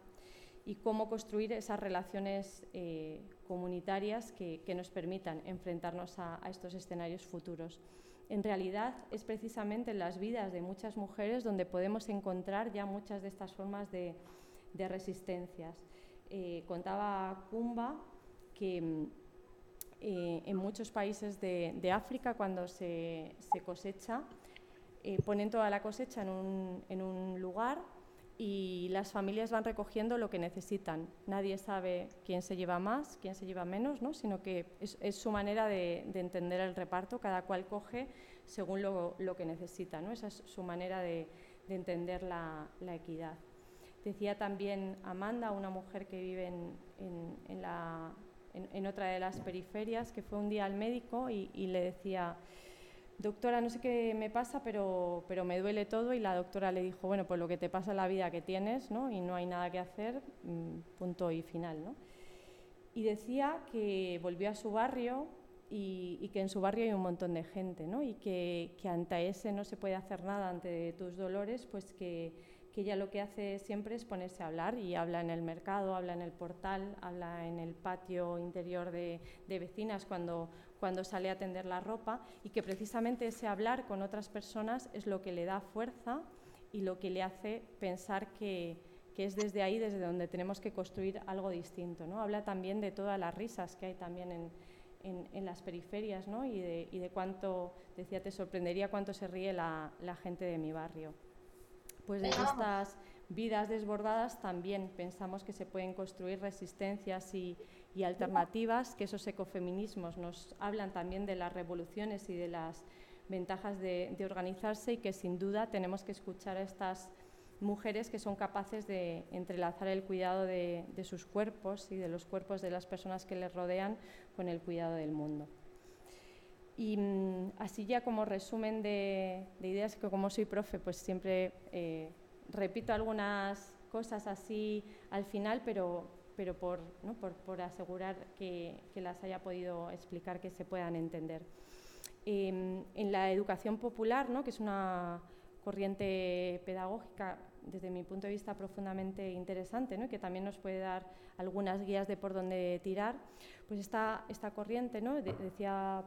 y cómo construir esas relaciones eh, comunitarias que, que, nos permitan enfrentarnos a, a estos escenarios futuros en realidad es precisamente en las vidas de muchas mujeres donde podemos encontrar ya muchas de estas formas de, resistencias. Eh, contaba Kumba que eh, en muchos países de, África cuando se, cosecha, eh, ponen toda la cosecha en en un lugar y las familias van recogiendo lo que necesitan. Nadie sabe quién se lleva más, quién se lleva menos, ¿no? sino que es, su manera de, entender el reparto, cada cual coge según lo, que necesita. ¿no? Esa es su manera de, entender la, equidad. Decía también Amanda, una mujer que vive en, la, en, otra de las periferias, que fue un día al médico y le decía doctora, no sé qué me pasa, pero, pero me duele todo y la doctora le dijo, bueno, pues lo que te pasa en la vida que tienes, ¿no? Y no hay nada que hacer, mm, punto y final, ¿no? Y decía que volvió a su barrio y, que en su barrio hay un montón de gente, ¿no? Y que, que ante ese no se puede hacer nada ante tus dolores, pues que, que ella lo que hace siempre es ponerse a hablar y habla en el mercado, habla en el portal, habla en el patio interior de vecinas cuando, cuando sale a tender la ropa y que precisamente ese hablar con otras personas es lo que le da fuerza y lo que le hace pensar que, que es desde ahí desde donde tenemos que construir algo distinto. ¿no? Habla también de todas las risas que hay también en, en, las periferias ¿no? y, de, y, de, cuánto, decía, te sorprendería cuánto se ríe la, la gente de mi barrio. Pues de estas vidas desbordadas también pensamos que se pueden construir resistencias y, y alternativas, que esos ecofeminismos nos hablan también de las revoluciones y de las ventajas de, organizarse y que sin duda tenemos que escuchar a estas mujeres que son capaces de entrelazar el cuidado de, sus cuerpos y de los cuerpos de las personas que les rodean con el cuidado del mundo. Y mm, así ya como resumen de, ideas, que como soy profe, pues siempre eh, repito algunas cosas así al final, pero pero por, por, asegurar que, las haya podido explicar, que se puedan entender. Em, en la educación popular, ¿no? que es una corriente pedagógica desde mi punto de vista profundamente interesante, ¿no? que también nos puede dar algunas guías de por dónde tirar, pues esta, esta corriente, ¿no? decía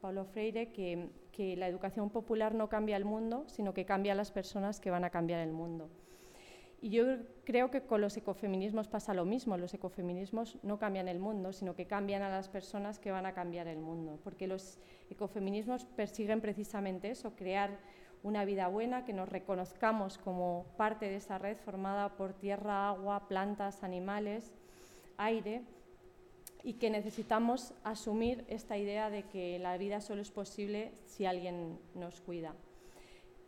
Paulo Freire, que, que la educación popular no cambia el mundo, sino que cambia a las personas que van a cambiar el mundo. Y yo creo que con los ecofeminismos pasa lo mismo. Los ecofeminismos no cambian el mundo, sino que cambian a las personas que van a cambiar el mundo. Porque los ecofeminismos persiguen precisamente eso, crear una vida buena, que nos reconozcamos como parte de esa red formada por tierra, agua, plantas, animales, aire, y que necesitamos asumir esta idea de que la vida solo es posible si alguien nos cuida.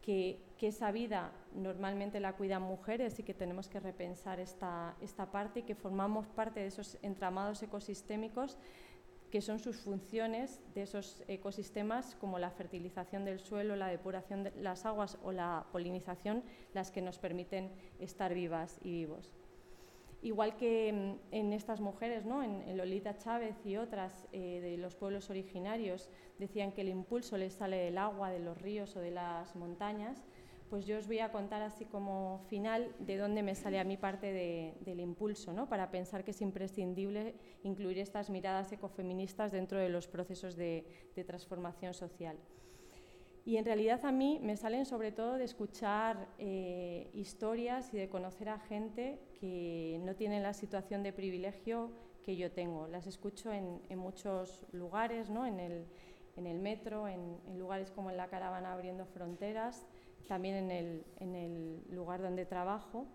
Que, esa vida normalmente la cuidan mujeres y que tenemos que repensar esta, esta parte y que formamos parte de esos entramados ecosistémicos que son sus funciones de esos ecosistemas como la fertilización del suelo, la depuración de las aguas o la polinización las que nos permiten estar vivas y vivos. Igual que en estas mujeres, ¿no? en, Lolita Chávez y otras eh, de los pueblos originarios, decían que el impulso les sale del agua, de los ríos o de las montañas, pues yo os voy a contar así como final de dónde me sale a mí parte del impulso, ¿no? para pensar que es imprescindible incluir estas miradas ecofeministas dentro de los procesos de, transformación social. Y en realidad a mí me salen sobre todo de escuchar eh, historias y de conocer a gente que no tienen la situación de privilegio que yo tengo. Las escucho en, muchos lugares, ¿no? en, el, en el metro, en, en lugares como en la caravana Abriendo Fronteras, también en el, en el lugar donde trabajo.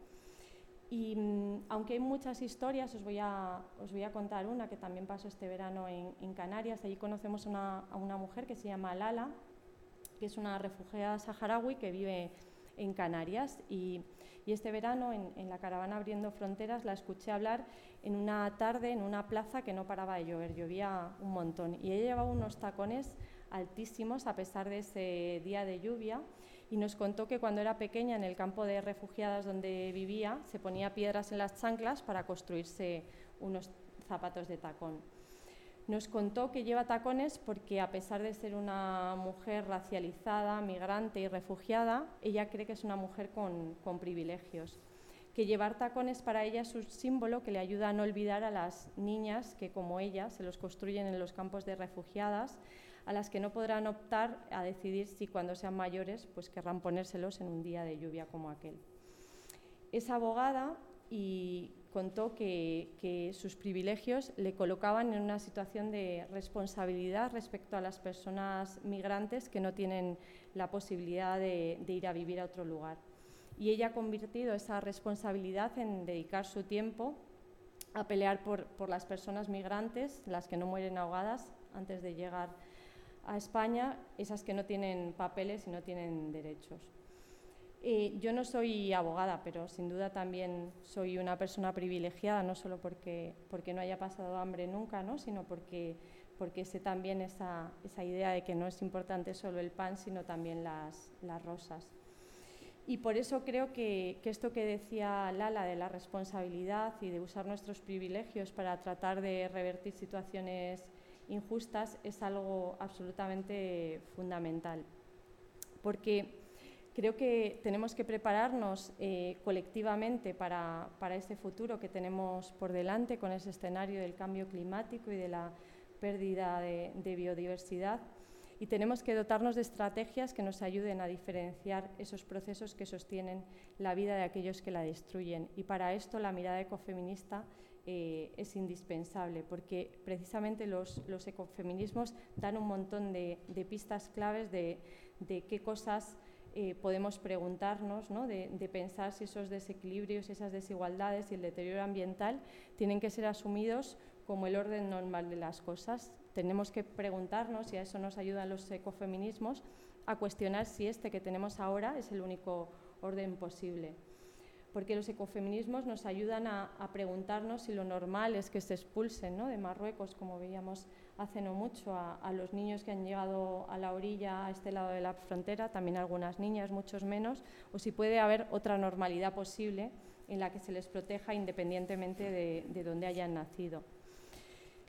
Y mm, aunque hay muchas historias, os voy, a, os voy a contar una que también pasó este verano en, en Canarias. Allí conocemos una, a una mujer que se llama Lala, que es una refugiada saharaui que vive en Canarias. Y, y este verano, en, la caravana Abriendo Fronteras, la escuché hablar en una tarde en una plaza que no paraba de llover, llovía un montón. Y ella llevaba unos tacones altísimos a pesar de ese día de lluvia y nos contó que cuando era pequeña en el campo de refugiadas donde vivía se ponía piedras en las chanclas para construirse unos zapatos de tacón. Nos contó que lleva tacones porque a pesar de ser una mujer racializada, migrante y refugiada, ella cree que es una mujer con, con privilegios que llevar tacones para ella es un símbolo que le ayuda a no olvidar a las niñas que, como ella, se los construyen en los campos de refugiadas, a las que no podrán optar a decidir si cuando sean mayores pues querrán ponérselos en un día de lluvia como aquel. Es abogada y contó que, sus privilegios le colocaban en una situación de responsabilidad respecto a las personas migrantes que no tienen la posibilidad de, ir a vivir a otro lugar. Y ella ha convertido esa responsabilidad en dedicar su tiempo a pelear por, las personas migrantes, las que no mueren ahogadas antes de llegar a España esas que no tienen papeles y no tienen derechos. Yo no soy abogada, pero sin duda también soy una persona privilegiada, no solo porque, porque no haya pasado hambre nunca, ¿no? sino porque, porque sé también esa, esa, idea de que no es importante solo el pan, sino también las, las rosas. Y por eso creo que, que, esto que decía Lala de la responsabilidad y de usar nuestros privilegios para tratar de revertir situaciones injustas es algo absolutamente fundamental, porque creo que tenemos que prepararnos eh, colectivamente para, para, ese futuro que tenemos por delante con ese escenario del cambio climático y de la pérdida de, de biodiversidad y tenemos que dotarnos de estrategias que nos ayuden a diferenciar esos procesos que sostienen la vida de aquellos que la destruyen. Y para esto la mirada ecofeminista eh, es indispensable, porque precisamente los, ecofeminismos dan un montón de, pistas claves de, qué cosas eh, podemos preguntarnos, de, pensar si esos desequilibrios, esas desigualdades y el deterioro ambiental tienen que ser asumidos como el orden normal de las cosas. Tenemos que preguntarnos, y a eso nos ayudan los ecofeminismos, a cuestionar si este que tenemos ahora es el único orden posible porque los ecofeminismos nos ayudan a, preguntarnos si lo normal es que se expulsen de Marruecos, como veíamos hace no mucho, a, los niños que han llegado a la orilla, a este lado de la frontera, también algunas niñas, muchos menos, o si puede haber otra normalidad posible en la que se les proteja independientemente de, de dónde hayan nacido.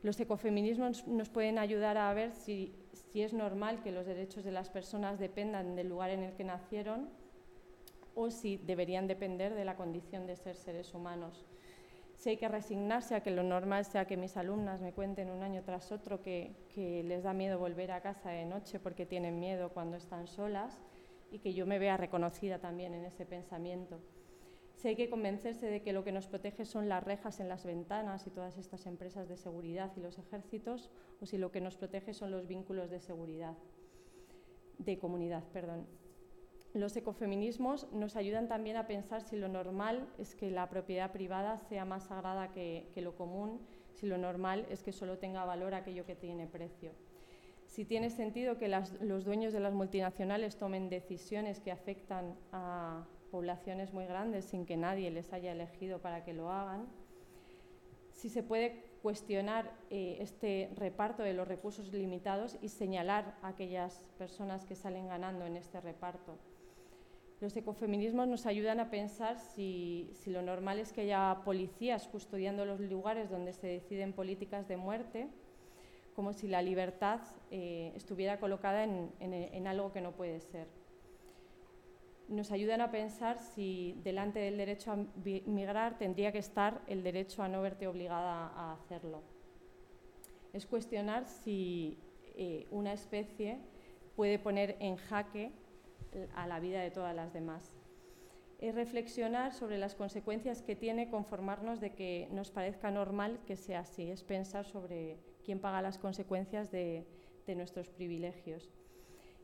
Los ecofeminismos nos pueden ayudar a ver si es normal que los derechos de las personas dependan del lugar en el que nacieron o si deberían depender de la condición de ser seres humanos. Si hay que resignarse a que lo normal sea que mis alumnas me cuenten un año tras otro que, les da miedo volver a casa de noche porque tienen miedo cuando están solas y que yo me vea reconocida también en ese pensamiento. Si hay que convencerse de que lo que nos protege son las rejas en las ventanas y todas estas empresas de seguridad y los ejércitos, o si lo que nos protege son los vínculos de seguridad, de comunidad, perdón. Los ecofeminismos nos ayudan también a pensar si lo normal es que la propiedad privada sea más sagrada que, lo común, si lo normal es que solo tenga valor aquello que tiene precio. Si tiene sentido que los dueños de las multinacionales tomen decisiones que afectan a poblaciones muy grandes sin que nadie les haya elegido para que lo hagan, si se puede cuestionar eh, este reparto de los recursos limitados y señalar a aquellas personas que salen ganando en este reparto. Los ecofeminismos nos ayudan a pensar si, lo normal es que haya policías custodiando los lugares donde se deciden políticas de muerte, como si la libertad eh, estuviera colocada en, algo que no puede ser. Nos ayudan a pensar si delante del derecho a migrar tendría que estar el derecho a no verte obligada a hacerlo. Es cuestionar si eh, una especie puede poner en jaque a la vida de todas las demás. Es reflexionar sobre las consecuencias que tiene conformarnos de que nos parezca normal que sea así, es pensar sobre quién paga las consecuencias de, nuestros privilegios.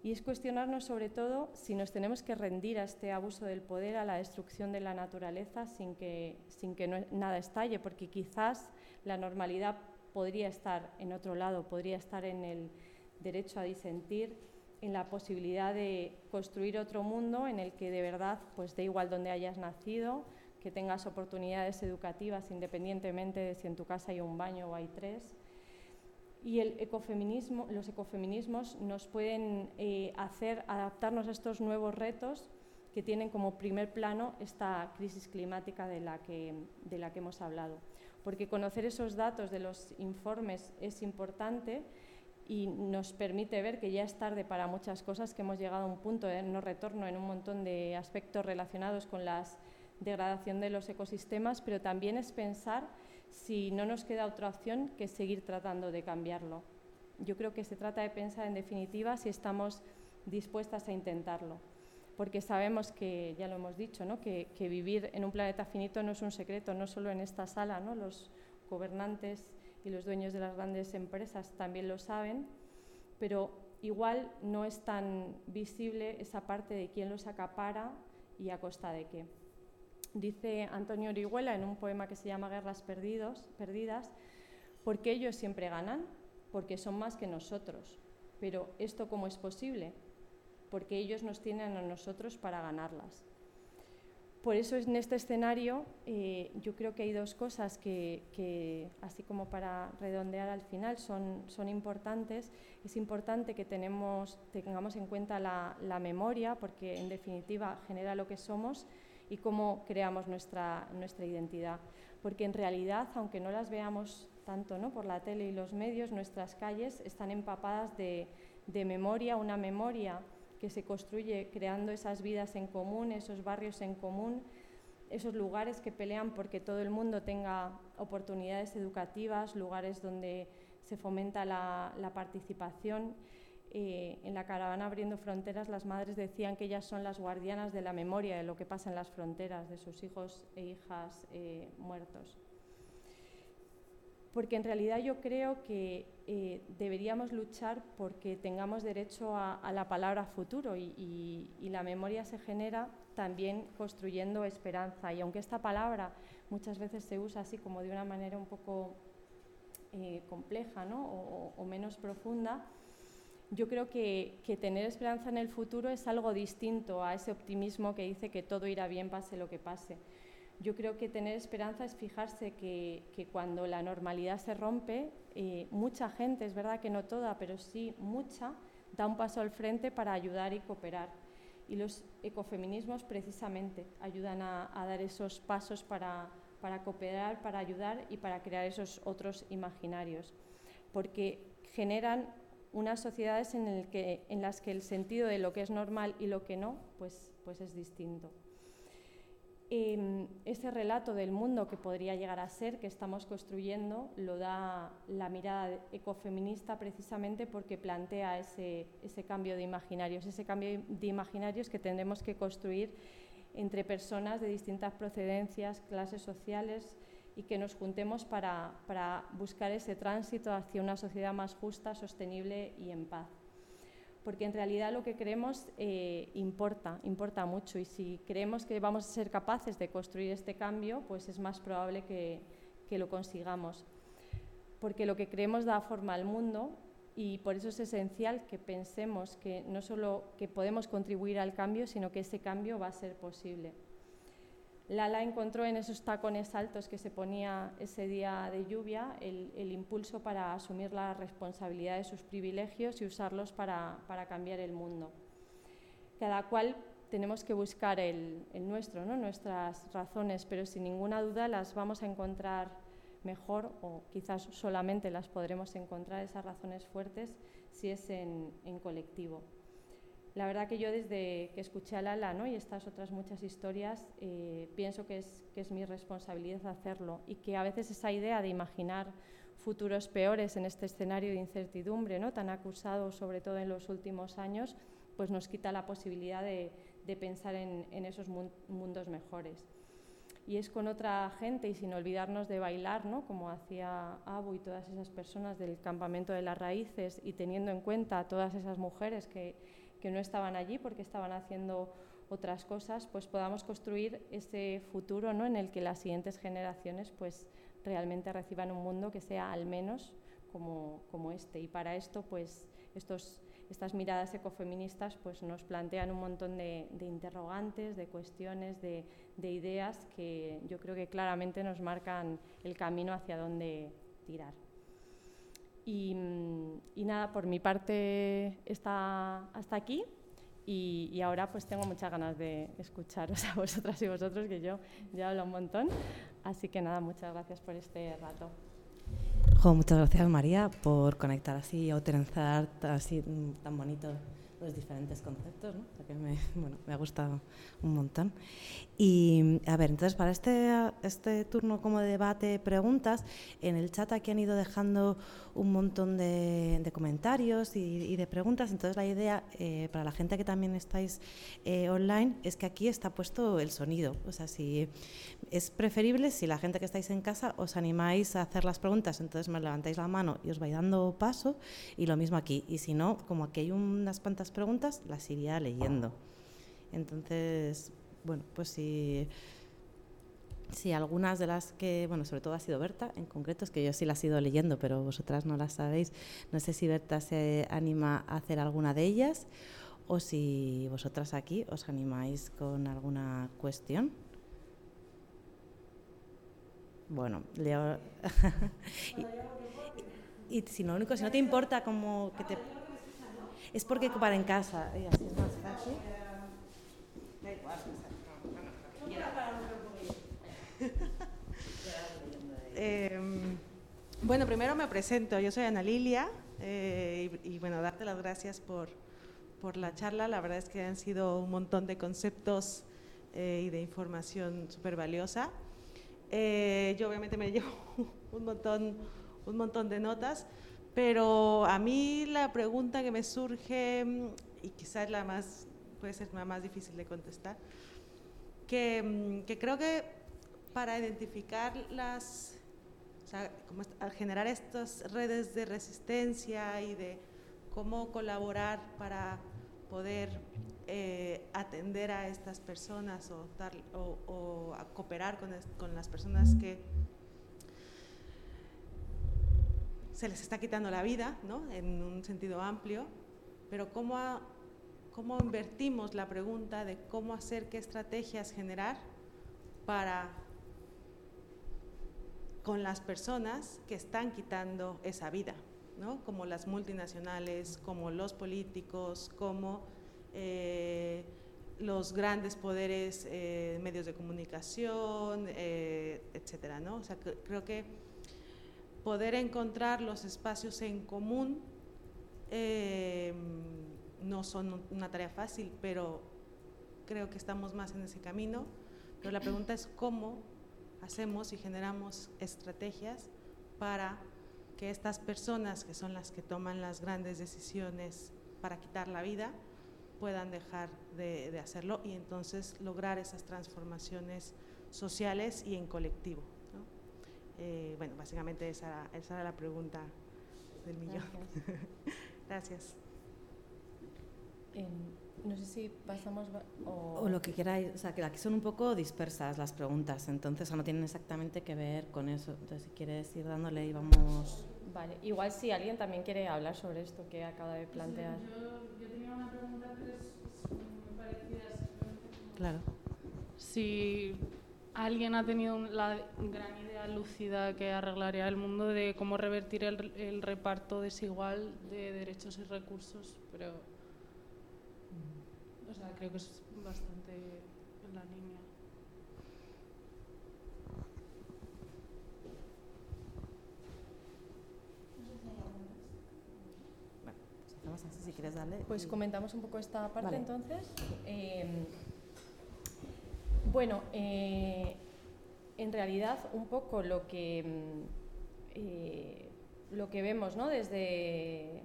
Y es cuestionarnos sobre todo si nos tenemos que rendir a este abuso del poder, a la destrucción de la naturaleza sin que, sin que nada estalle, porque quizás la normalidad podría estar en otro lado, podría estar en el derecho a disentir, en la posibilidad de construir otro mundo en el que de verdad, pues da igual donde hayas nacido, que tengas oportunidades educativas independientemente de si en tu casa hay un baño o hay tres. Y el ecofeminismo, los ecofeminismos nos pueden eh, hacer adaptarnos a estos nuevos retos que tienen como primer plano esta crisis climática de la que, de la que hemos hablado. Porque conocer esos datos de los informes es importante y nos permite ver que ya es tarde para muchas cosas, que hemos llegado a un punto de no retorno en un montón de aspectos relacionados con la degradación de los ecosistemas, pero también es pensar si no nos queda otra opción que seguir tratando de cambiarlo. Yo creo que se trata de pensar en definitiva si estamos dispuestas a intentarlo, porque sabemos que, ya lo hemos dicho, ¿no? que, que vivir en un planeta finito no es un secreto, no solo en esta sala, ¿no? los gobernantes y los dueños de las grandes empresas también lo saben, pero igual no es tan visible esa parte de quién los acapara y a costa de qué. Dice Antonio Orihuela en un poema que se llama Guerras Perdidos, Perdidas, porque ellos siempre ganan, porque son más que nosotros. Pero ¿esto cómo es posible? Porque ellos nos tienen a nosotros para ganarlas. Por eso en este escenario eh, yo creo que hay dos cosas que, así como para redondear al final, son, son importantes. Es importante que tengamos en cuenta la, memoria, porque en definitiva genera lo que somos y cómo creamos nuestra, nuestra identidad. Porque en realidad, aunque no las veamos tanto ¿no? por la tele y los medios, nuestras calles están empapadas de, de memoria, una memoria que se construye creando esas vidas en común, esos barrios en común, esos lugares que pelean porque todo el mundo tenga oportunidades educativas, lugares donde se fomenta la, participación. Eh, en la caravana Abriendo Fronteras las madres decían que ellas son las guardianas de la memoria de lo que pasa en las fronteras, de sus hijos e hijas eh, muertos porque en realidad yo creo que eh, deberíamos luchar porque tengamos derecho a, la palabra futuro y, la memoria se genera también construyendo esperanza. Y aunque esta palabra muchas veces se usa así como de una manera un poco eh, compleja o, menos profunda, yo creo que, tener esperanza en el futuro es algo distinto a ese optimismo que dice que todo irá bien pase lo que pase. Yo creo que tener esperanza es fijarse que, cuando la normalidad se rompe, eh, mucha gente, es verdad que no toda, pero sí mucha, da un paso al frente para ayudar y cooperar. Y los ecofeminismos precisamente ayudan a, dar esos pasos para, para cooperar, para ayudar y para crear esos otros imaginarios, porque generan unas sociedades en, el que, en las que el sentido de lo que es normal y lo que no, pues, pues es distinto ese relato del mundo que podría llegar a ser, que estamos construyendo, lo da la mirada ecofeminista precisamente porque plantea ese, ese cambio de imaginarios, ese cambio de imaginarios que tendremos que construir entre personas de distintas procedencias, clases sociales y que nos juntemos para buscar ese tránsito hacia una sociedad más justa, sostenible y en paz porque en realidad lo que creemos eh, importa, importa mucho y si creemos que vamos a ser capaces de construir este cambio, pues es más probable que, lo consigamos. porque lo que creemos da forma al mundo y por eso es esencial que pensemos que no solo que podemos contribuir al cambio, sino que ese cambio va a ser posible. Lala encontró en esos tacones altos que se ponía ese día de lluvia el, impulso para asumir la responsabilidad de sus privilegios y usarlos para, cambiar el mundo. Cada cual tenemos que buscar el, el nuestro, ¿no? nuestras razones, pero sin ninguna duda las vamos a encontrar mejor o quizás solamente las podremos encontrar esas razones fuertes si es en, colectivo. La verdad que yo desde que escuché a Lala ¿no? y estas otras muchas historias eh, pienso que es, que es mi responsabilidad hacerlo y que a veces esa idea de imaginar futuros peores en este escenario de incertidumbre ¿no? tan acusado sobre todo en los últimos años pues nos quita la posibilidad de, pensar en, en esos mundos mejores y es con otra gente y sin olvidarnos de bailar, ¿no? como hacía Abu y todas esas personas del campamento de las raíces y teniendo en cuenta a todas esas mujeres que, que no estaban allí porque estaban haciendo otras cosas, pues podamos construir ese futuro ¿no? en el que las siguientes generaciones pues realmente reciban un mundo que sea al menos como, como este. Y para esto, pues estos estas miradas ecofeministas pues, nos plantean un montón de, interrogantes, de cuestiones, de, ideas que yo creo que claramente nos marcan el camino hacia dónde tirar. Y, nada, por mi parte está hasta aquí y, ahora pues tengo muchas ganas de escucharos a vosotras y vosotros, que yo ya hablo un montón. Así que nada, muchas gracias por este rato muchas gracias María por conectar así o trenzar así mm, tan bonito los diferentes conceptos, ¿no? que me, bueno, me ha gustado un montón. Y a ver, entonces para este, este turno como de debate, preguntas, en el chat aquí han ido dejando un montón de, comentarios y, de preguntas, entonces la idea eh, para la gente que también estáis eh, online es que aquí está puesto el sonido, o sea, si es preferible si la gente que estáis en casa os animáis a hacer las preguntas, entonces me levantáis la mano y os vais dando paso y lo mismo aquí, y si no, como aquí hay unas cuantas preguntas, las iría leyendo. Entonces, bueno, pues si, si algunas de las que, bueno, sobre todo ha sido Berta en concreto, es que yo sí las he ido leyendo, pero vosotras no las sabéis. No sé si Berta se anima a hacer alguna de ellas o si vosotras aquí os animáis con alguna cuestión. Bueno, leo. y, si único, si no te importa como que te. Es porque para en casa, y. Em, bueno, primero me presento, yo soy Ana Lilia eh, y, bueno, darte las gracias por, por, la charla, la verdad es que han sido un montón de conceptos eh, y de información súper valiosa. Eh, yo obviamente me llevo un montón, un montón de notas, pero a mí la pregunta que me surge, y quizás la más, puede ser la más difícil de contestar, que, que creo que para identificar las, o sea, al generar estas redes de resistencia y de cómo colaborar para poder eh, atender a estas personas o, dar, o, cooperar con, las personas que se les está quitando la vida, ¿no? en un sentido amplio, pero cómo, cómo invertimos la pregunta de cómo hacer qué estrategias generar para con las personas que están quitando esa vida, ¿no? como las multinacionales, como los políticos, como eh, los grandes poderes, eh, medios de comunicación, eh, etcétera, ¿no? O sea, creo que poder encontrar los espacios en común no son una tarea fácil, pero creo que estamos más en ese camino. Pero la pregunta es cómo hacemos y generamos estrategias para que estas personas, que son las que toman las grandes decisiones para quitar la vida, puedan dejar de, hacerlo y entonces lograr esas transformaciones sociales y en colectivo. Eh, bueno, básicamente esa, esa, era la pregunta del millón. Gracias. Em, no sé si pasamos o... o... lo que queráis, o sea, que aquí son un poco dispersas las preguntas, entonces no tienen exactamente que ver con eso. Entonces, si quieres ir dándole y vamos... Vale, igual si alguien también quiere hablar sobre esto que acaba de plantear. yo, yo, tenía una pregunta, es muy parecida. Claro. Si alguien ha tenido la gran idea lúcida que arreglaría el mundo de cómo revertir el, el reparto desigual de derechos y recursos, pero o sea, creo que es bastante en la línea. Bueno, pues así, si quieres darle. Pues comentamos un poco esta parte entonces. Eh, bueno, eh, en realidad un poco lo que, mm, eh, lo que vemos ¿no? desde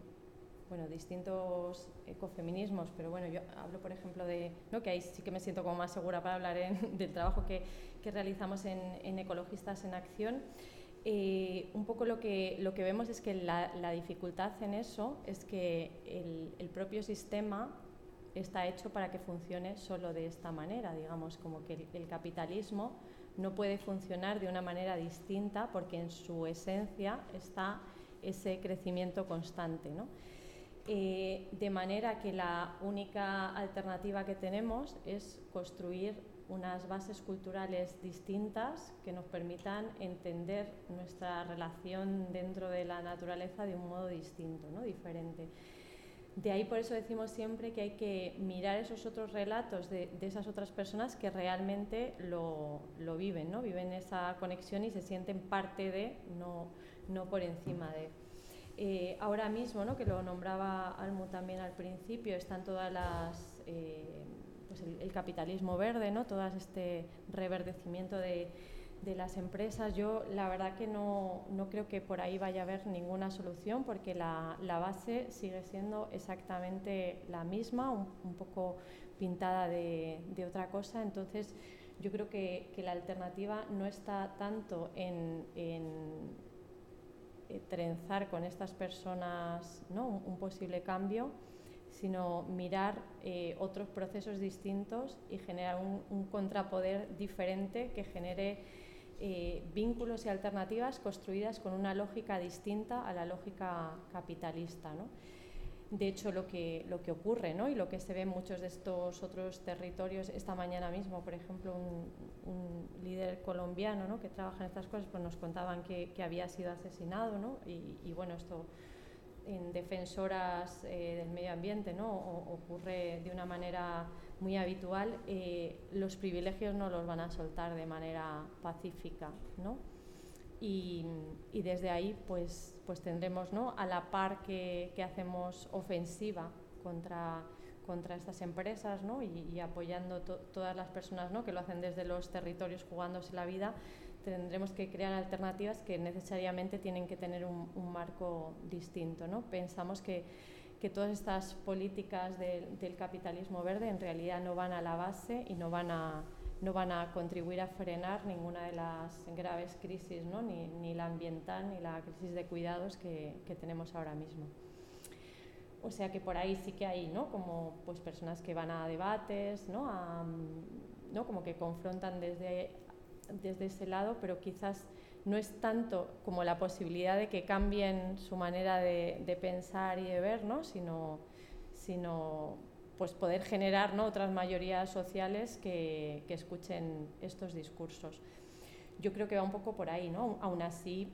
bueno, distintos ecofeminismos, pero bueno, yo hablo por ejemplo de, ¿no? que ahí sí que me siento como más segura para hablar del trabajo que, que realizamos en, en, Ecologistas en Acción. Eh, un poco lo que, lo que vemos es que la, la dificultad en eso es que el, el propio sistema está hecho para que funcione solo de esta manera, digamos, como que el, capitalismo no puede funcionar de una manera distinta porque en su esencia está ese crecimiento constante. ¿no? Eh, de manera que la única alternativa que tenemos es construir unas bases culturales distintas que nos permitan entender nuestra relación dentro de la naturaleza de un modo distinto, ¿no? diferente. De ahí por eso decimos siempre que hay que mirar esos otros relatos de, esas otras personas que realmente lo, viven, ¿no? viven esa conexión y se sienten parte de, no, no por encima de. Eh, ahora mismo, ¿no? que lo nombraba Almu también al principio, están todas las, eh, pues el, capitalismo verde, ¿no? todo este reverdecimiento de, de las empresas, yo la verdad que no, no, creo que por ahí vaya a haber ninguna solución porque la, la base sigue siendo exactamente la misma, un, poco pintada de, de, otra cosa. Entonces, yo creo que, que, la alternativa no está tanto en, en eh, trenzar con estas personas ¿no? un, posible cambio, sino mirar eh, otros procesos distintos y generar un, un contrapoder diferente que genere eh, vínculos y alternativas construidas con una lógica distinta a la lógica capitalista. ¿no? De hecho, lo que, lo que ocurre ¿no? y lo que se ve en muchos de estos otros territorios, esta mañana mismo, por ejemplo, un, líder colombiano ¿no? que trabaja en estas cosas, pues nos contaban que, había sido asesinado y, y bueno, esto en defensoras eh, del medio ambiente ¿no? ocurre de una manera muy habitual, eh, los privilegios no los van a soltar de manera pacífica. ¿no? Y, desde ahí pues, pues tendremos ¿no? a la par que, que hacemos ofensiva contra, contra estas empresas ¿no? y, y apoyando todas las personas ¿no? que lo hacen desde los territorios jugándose la vida, tendremos que crear alternativas que necesariamente tienen que tener un, un marco distinto. ¿no? Pensamos que, que todas estas políticas de, del capitalismo verde en realidad no van a la base y no van a, no van a contribuir a frenar ninguna de las graves crisis, ¿no? ni, ni la ambiental ni la crisis de cuidados que, que tenemos ahora mismo. O sea que por ahí sí que hay, ¿no? Como pues personas que van a debates, ¿no? A, ¿no? Como que confrontan desde desde ese lado, pero quizás no es tanto como la posibilidad de que cambien su manera de, pensar y de ver, ¿no? sino, sino pues poder generar ¿no? otras mayorías sociales que, que, escuchen estos discursos. Yo creo que va un poco por ahí, ¿no? Aún así,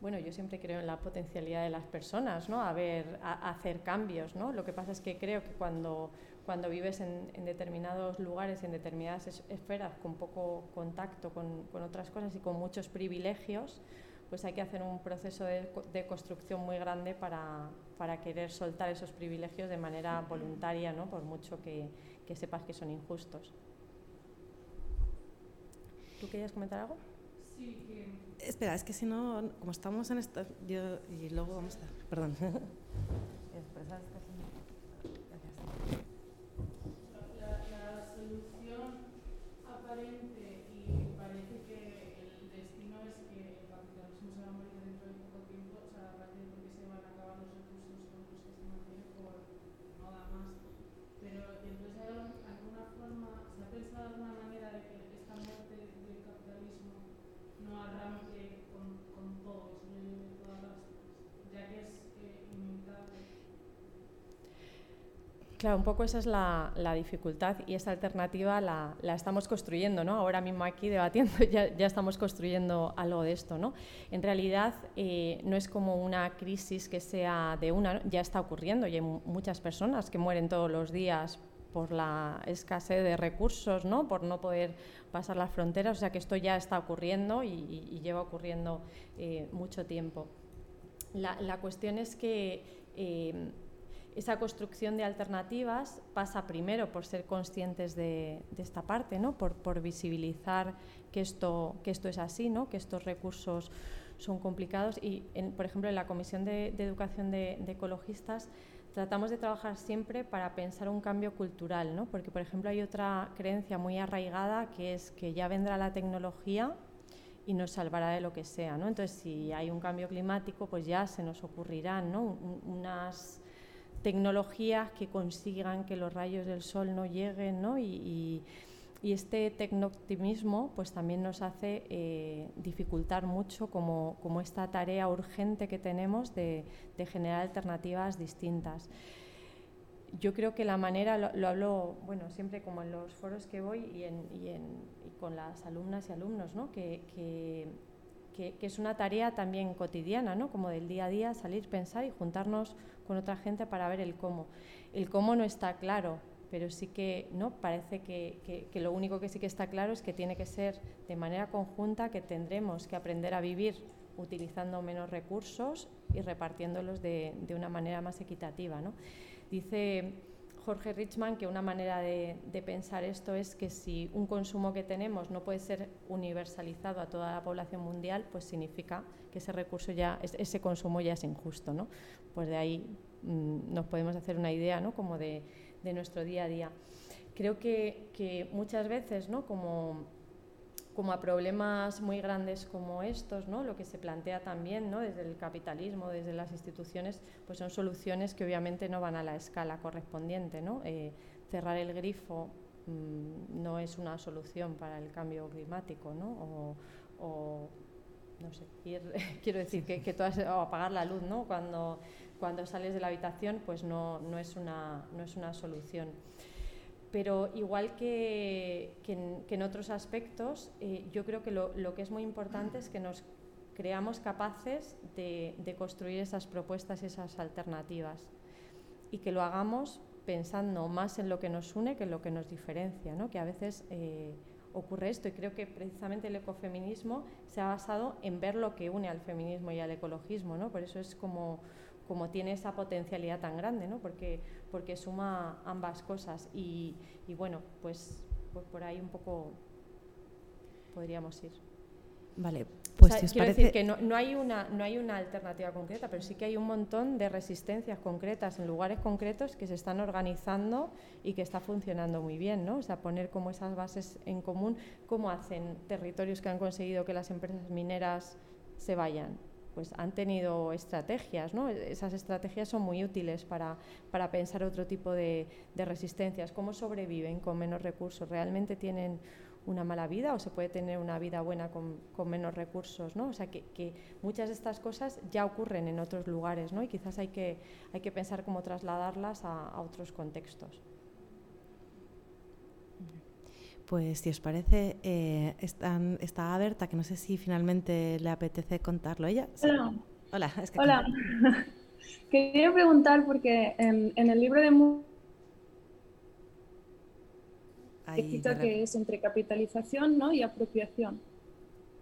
bueno, yo siempre creo en la potencialidad de las personas, ¿no? A ver, a, hacer cambios, ¿no? Lo que pasa es que creo que cuando cuando vives en, determinados lugares y en determinadas esferas con poco contacto con, otras cosas y con muchos privilegios, pues hay que hacer un proceso de, construcción muy grande para, para, querer soltar esos privilegios de manera voluntaria, ¿no? por mucho que, que sepas que son injustos. ¿Tú querías comentar algo? Sí, que... Espera, es que si no, como estamos en esta... Yo, y luego vamos a... Perdón. Claro, un poco esa es la, dificultad y esa alternativa la, estamos construyendo, ¿no? Ahora mismo aquí debatiendo ya, estamos construyendo algo de esto, ¿no? En realidad eh, no es como una crisis que sea de una, ya está ocurriendo y hay muchas personas que mueren todos los días por la escasez de recursos, ¿no? Por no poder pasar las fronteras, o sea que esto ya está ocurriendo y, lleva ocurriendo eh, mucho tiempo. La, cuestión es que eh, esa construcción de alternativas pasa primero por ser conscientes de, esta parte, ¿no? por, visibilizar que esto, que esto es así, ¿no? que estos recursos son complicados. Y, por ejemplo, en la Comisión de, Educación de, Ecologistas tratamos de trabajar siempre para pensar un cambio cultural, ¿no? porque, por ejemplo, hay otra creencia muy arraigada que es que ya vendrá la tecnología y nos salvará de lo que sea. ¿no? Entonces, si hay un cambio climático, pues ya se nos ocurrirán ¿no? unas tecnologías que consigan que los rayos del sol no lleguen, ¿no? Y, este tecnooptimismo pues también nos hace eh, dificultar mucho como, como, esta tarea urgente que tenemos de, generar alternativas distintas. Yo creo que la manera, lo, hablo bueno, siempre como en los foros que voy y, en, y, en, con las alumnas y alumnos, ¿no? que, que que, es una tarea también cotidiana, ¿no? como del día a día, salir, pensar y juntarnos con otra gente para ver el cómo. El cómo no está claro, pero sí que no parece que, lo único que sí que está claro es que tiene que ser de manera conjunta, que tendremos que aprender a vivir utilizando menos recursos y repartiéndolos de, de una manera más equitativa. ¿no? Dice Jorge Richman que una manera de, pensar esto es que si un consumo que tenemos no puede ser universalizado a toda la población mundial, pues significa que ese recurso ya, ese consumo ya es injusto, ¿no? Pues de ahí mm, nos podemos hacer una idea, ¿no? Como de, nuestro día a día. Creo que, que muchas veces, ¿no? Como como a problemas muy grandes como estos, ¿no? lo que se plantea también ¿no? desde el capitalismo, desde las instituciones, pues son soluciones que obviamente no van a la escala correspondiente. ¿no? Eh, cerrar el grifo mm, no es una solución para el cambio climático, ¿no? o, no sé, quiero decir que, que todas, o apagar la luz ¿no? cuando, cuando sales de la habitación, pues no, no, es, una, no es una solución pero igual que, en, otros aspectos, eh, yo creo que lo, que es muy importante es que nos creamos capaces de, construir esas propuestas y esas alternativas y que lo hagamos pensando más en lo que nos une que en lo que nos diferencia, ¿no? que a veces eh, ocurre esto y creo que precisamente el ecofeminismo se ha basado en ver lo que une al feminismo y al ecologismo, ¿no? por eso es como como tiene esa potencialidad tan grande, ¿no? porque, porque suma ambas cosas. Y, bueno, pues, pues, por ahí un poco podríamos ir. Vale, pues quiero decir que no, hay una, no hay una alternativa concreta, pero sí que hay un montón de resistencias concretas en lugares concretos que se están organizando y que está funcionando muy bien, ¿no? O sea, poner como esas bases en común, cómo hacen territorios que han conseguido que las empresas mineras se vayan, pues han tenido estrategias, ¿no? Esas estrategias son muy útiles para, para pensar otro tipo de, resistencias. ¿Cómo sobreviven con menos recursos? ¿Realmente tienen una mala vida o se puede tener una vida buena con, menos recursos, ¿no? O sea, que, muchas de estas cosas ya ocurren en otros lugares, ¿no? Y quizás hay que, hay que pensar cómo trasladarlas a otros contextos. Pues si os parece, eh, está Berta, que no sé si finalmente le apetece contarlo ella. Hola. Hola. Es que Hola. Quería preguntar porque en, el libro de Mu que es entre capitalización ¿no? y apropiación.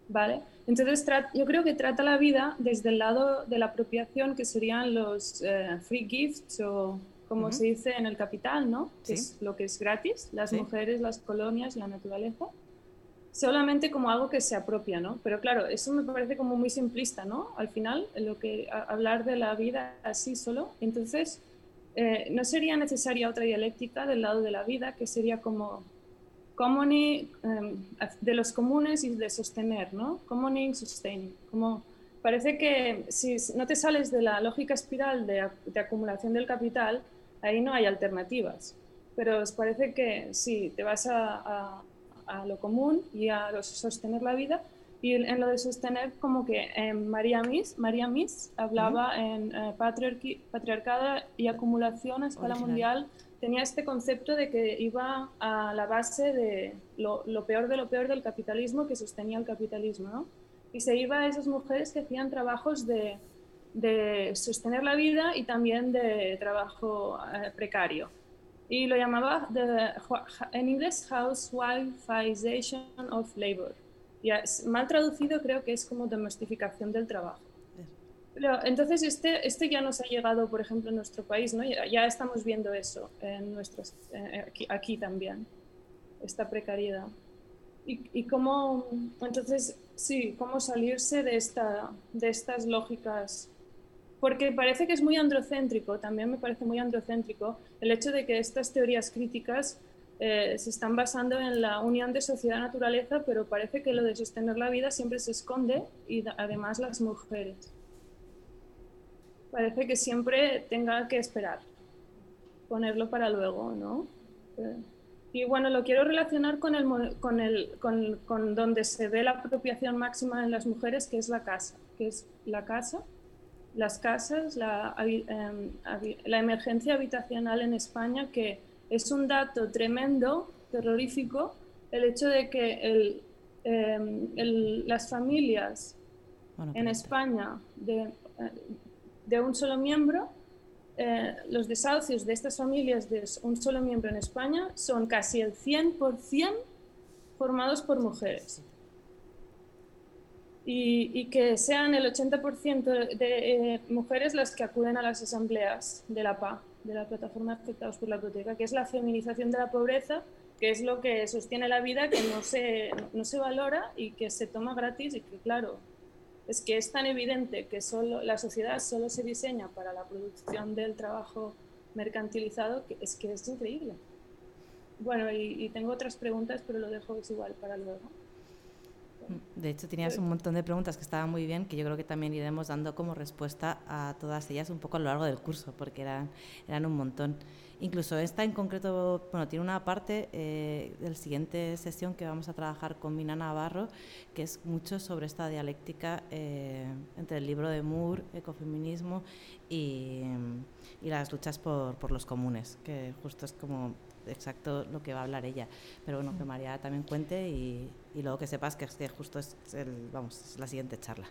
¿Vale? Entonces yo creo que trata la vida desde el lado de la apropiación, que serían los eh, free gifts o como se dice en el capital, ¿no? Que es lo que es gratis, las mujeres, las colonias, la naturaleza, solamente como algo que se apropia, ¿no? Pero claro, eso me parece como muy simplista, ¿no? Al final, lo que hablar de la vida así solo, entonces, eh, ¿no sería necesaria otra dialéctica del lado de la vida que sería como commoning, em, de los comunes y de sostener, ¿no? Commoning, sustaining, como parece que si no te sales de la lógica espiral de, de acumulación del capital, ahí no hay alternativas. Pero os parece que si te vas a, lo común y a sostener la vida Y en lo de sostener, como que eh, María Miss, María Miss hablaba en eh, patriarcado y acumulación a escala mundial, tenía este concepto de que iba a la base de lo, peor de lo peor del capitalismo que sostenía el capitalismo, ¿no? Y se iba a esas mujeres que hacían trabajos de, de sostener la vida y también de trabajo eh, precario. Y lo llamaba de, en inglés housewifeization of labor mal traducido creo que es como domestificación del trabajo. Pero, entonces, este, este ya nos ha llegado, por ejemplo, en nuestro país, ¿no? ya, estamos viendo eso en nuestros, eh, aquí, aquí, también, esta precariedad. Y, y, cómo, entonces, sí, cómo salirse de, esta, de estas lógicas, porque parece que es muy androcéntrico, también me parece muy androcéntrico el hecho de que estas teorías críticas eh, se están basando en la unión de sociedad-naturaleza, pero parece que lo de sostener la vida siempre se esconde y además las mujeres. Parece que siempre tenga que esperar, ponerlo para luego, ¿no? Eh, y bueno, lo quiero relacionar con, el, con, el, con, con donde se ve la apropiación máxima en las mujeres, que es la casa, que es la casa, las casas, la, em, la emergencia habitacional en España que es un dato tremendo, terrorífico, el hecho de que em, las familias en España de, eh, de, un solo miembro, eh, los desahucios de estas familias de un solo miembro en España son casi el 100% formados por mujeres. Y, que sean el 80% de, eh, mujeres las que acuden a las asambleas de la PA de la plataforma Afectados por la Hipoteca, que es la feminización de la pobreza, que es lo que sostiene la vida, que no se, no se valora y que se toma gratis y que, claro, es que es tan evidente que solo, la sociedad solo se diseña para la producción del trabajo mercantilizado, que es que es increíble. Bueno, y, y tengo otras preguntas, pero lo dejo igual para luego. De hecho, tenías un montón de preguntas que estaban muy bien, que yo creo que también iremos dando como respuesta a todas ellas un poco a lo largo del curso, porque eran, eran un montón. Incluso esta en concreto, bueno, tiene una parte eh, del siguiente sesión que vamos a trabajar con Mina Navarro, que es mucho sobre esta dialéctica eh, entre el libro de Moore, ecofeminismo, y, las luchas por, los comunes, que justo es como exacto lo que va a hablar ella. Pero bueno, que. María también cuente y, y luego que sepas que, justo es, el, vamos, la siguiente charla.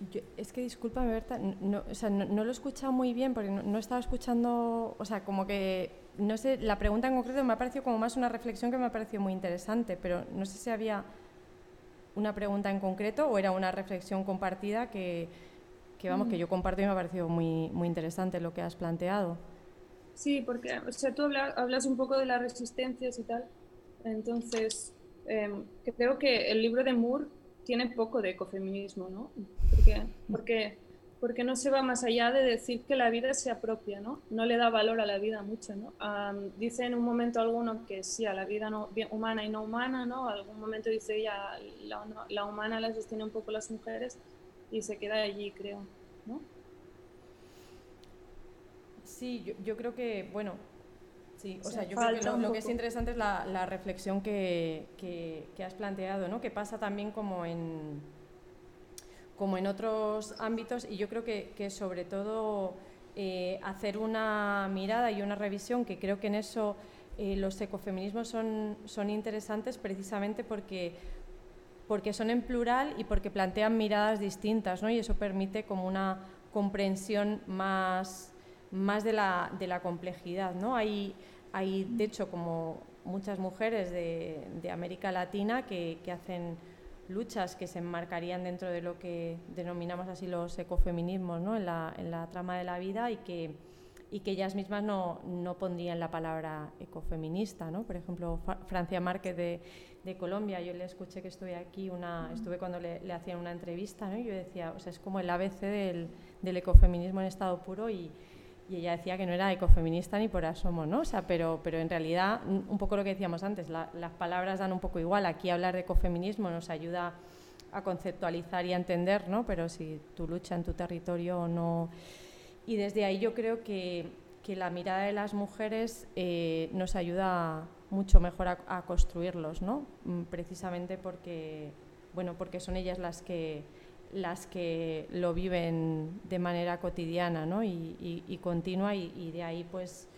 Em, es que discúlpame, Berta, no, o sea, no, lo he escuchado muy bien porque no, estaba escuchando, o sea, como que, no sé, la pregunta en concreto me ha parecido como más una reflexión que me ha parecido muy interesante, pero no sé si había una pregunta en concreto o era una reflexión compartida que, que vamos, que mm. yo comparto y me ha parecido muy, muy interesante lo que has planteado. Sí, porque o sea, tú hablas, un poco de las resistencias y tal. Entonces, em, creo que el libro de Moore tiene poco de ecofeminismo, ¿no? Porque, porque, porque no se va más allá de decir que la vida se apropia, ¿no? No le da valor a la vida mucho, ¿no? dice en un momento alguno que sí, a la vida no, humana y no humana, ¿no? Algún momento dice ya la, humana la sostiene un poco las mujeres y se queda allí, creo, ¿no? Sí, yo, creo que, bueno, sí, o sea, yo creo que lo, que es interesante es la, reflexión que, has planteado, ¿no? Que pasa también como en, como en otros ámbitos y yo creo que, sobre todo eh, hacer una mirada y una revisión, que creo que en eso eh, los ecofeminismos son, son interesantes precisamente porque, porque son en plural y porque plantean miradas distintas, ¿no? Y eso permite como una comprensión más más de la, de la complejidad. ¿no? Hay, hay, de hecho, como muchas mujeres de, de América Latina que, que, hacen luchas que se enmarcarían dentro de lo que denominamos así los ecofeminismos ¿no? en, la, en la trama de la vida y que, y que ellas mismas no, no pondrían la palabra ecofeminista. ¿no? Por ejemplo, Francia Márquez de, de, Colombia, yo le escuché que estuve aquí, una, estuve cuando le, le hacían una entrevista ¿no? y yo decía, o sea, es como el ABC del, del ecofeminismo en estado puro y, y ella decía que no era ecofeminista ni por asomo, ¿no? O sea, pero, pero en realidad, un poco lo que decíamos antes, las palabras dan un poco igual. Aquí hablar de ecofeminismo nos ayuda a conceptualizar y a entender, ¿no? Pero si tu lucha en tu territorio o no... Y desde ahí yo creo que, que la mirada de las mujeres eh, nos ayuda mucho mejor a, construirlos, ¿no? Mm, precisamente porque, bueno, porque son ellas las que, las que lo viven de manera cotidiana ¿no? y, continua y, de ahí pues,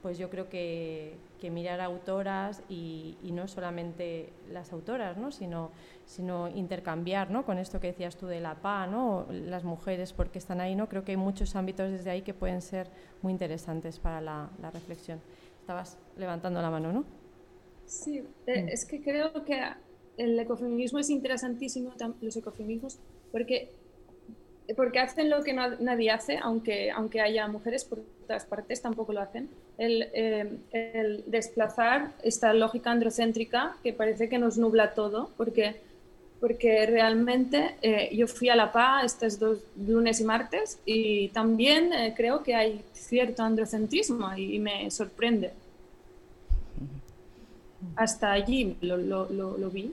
pues yo creo que, que mirar autoras y, no solamente las autoras, ¿no? sino, sino intercambiar ¿no? con esto que decías tú de la PA, ¿no? las mujeres porque están ahí, ¿no? creo que hay muchos ámbitos desde ahí que pueden ser muy interesantes para la, la reflexión. Estabas levantando la mano, ¿no? Sí, eh, es que creo que el ecofeminismo es interesantísimo, los ecofeminismos, porque, porque hacen lo que nadie hace, aunque, aunque haya mujeres por todas partes, tampoco lo hacen. El, eh, el, desplazar esta lógica androcéntrica que parece que nos nubla todo, porque, porque realmente eh, yo fui a La Paz estos dos lunes y martes y también creo que hay cierto androcentrismo y me sorprende hasta allí lo, lo, lo, vi.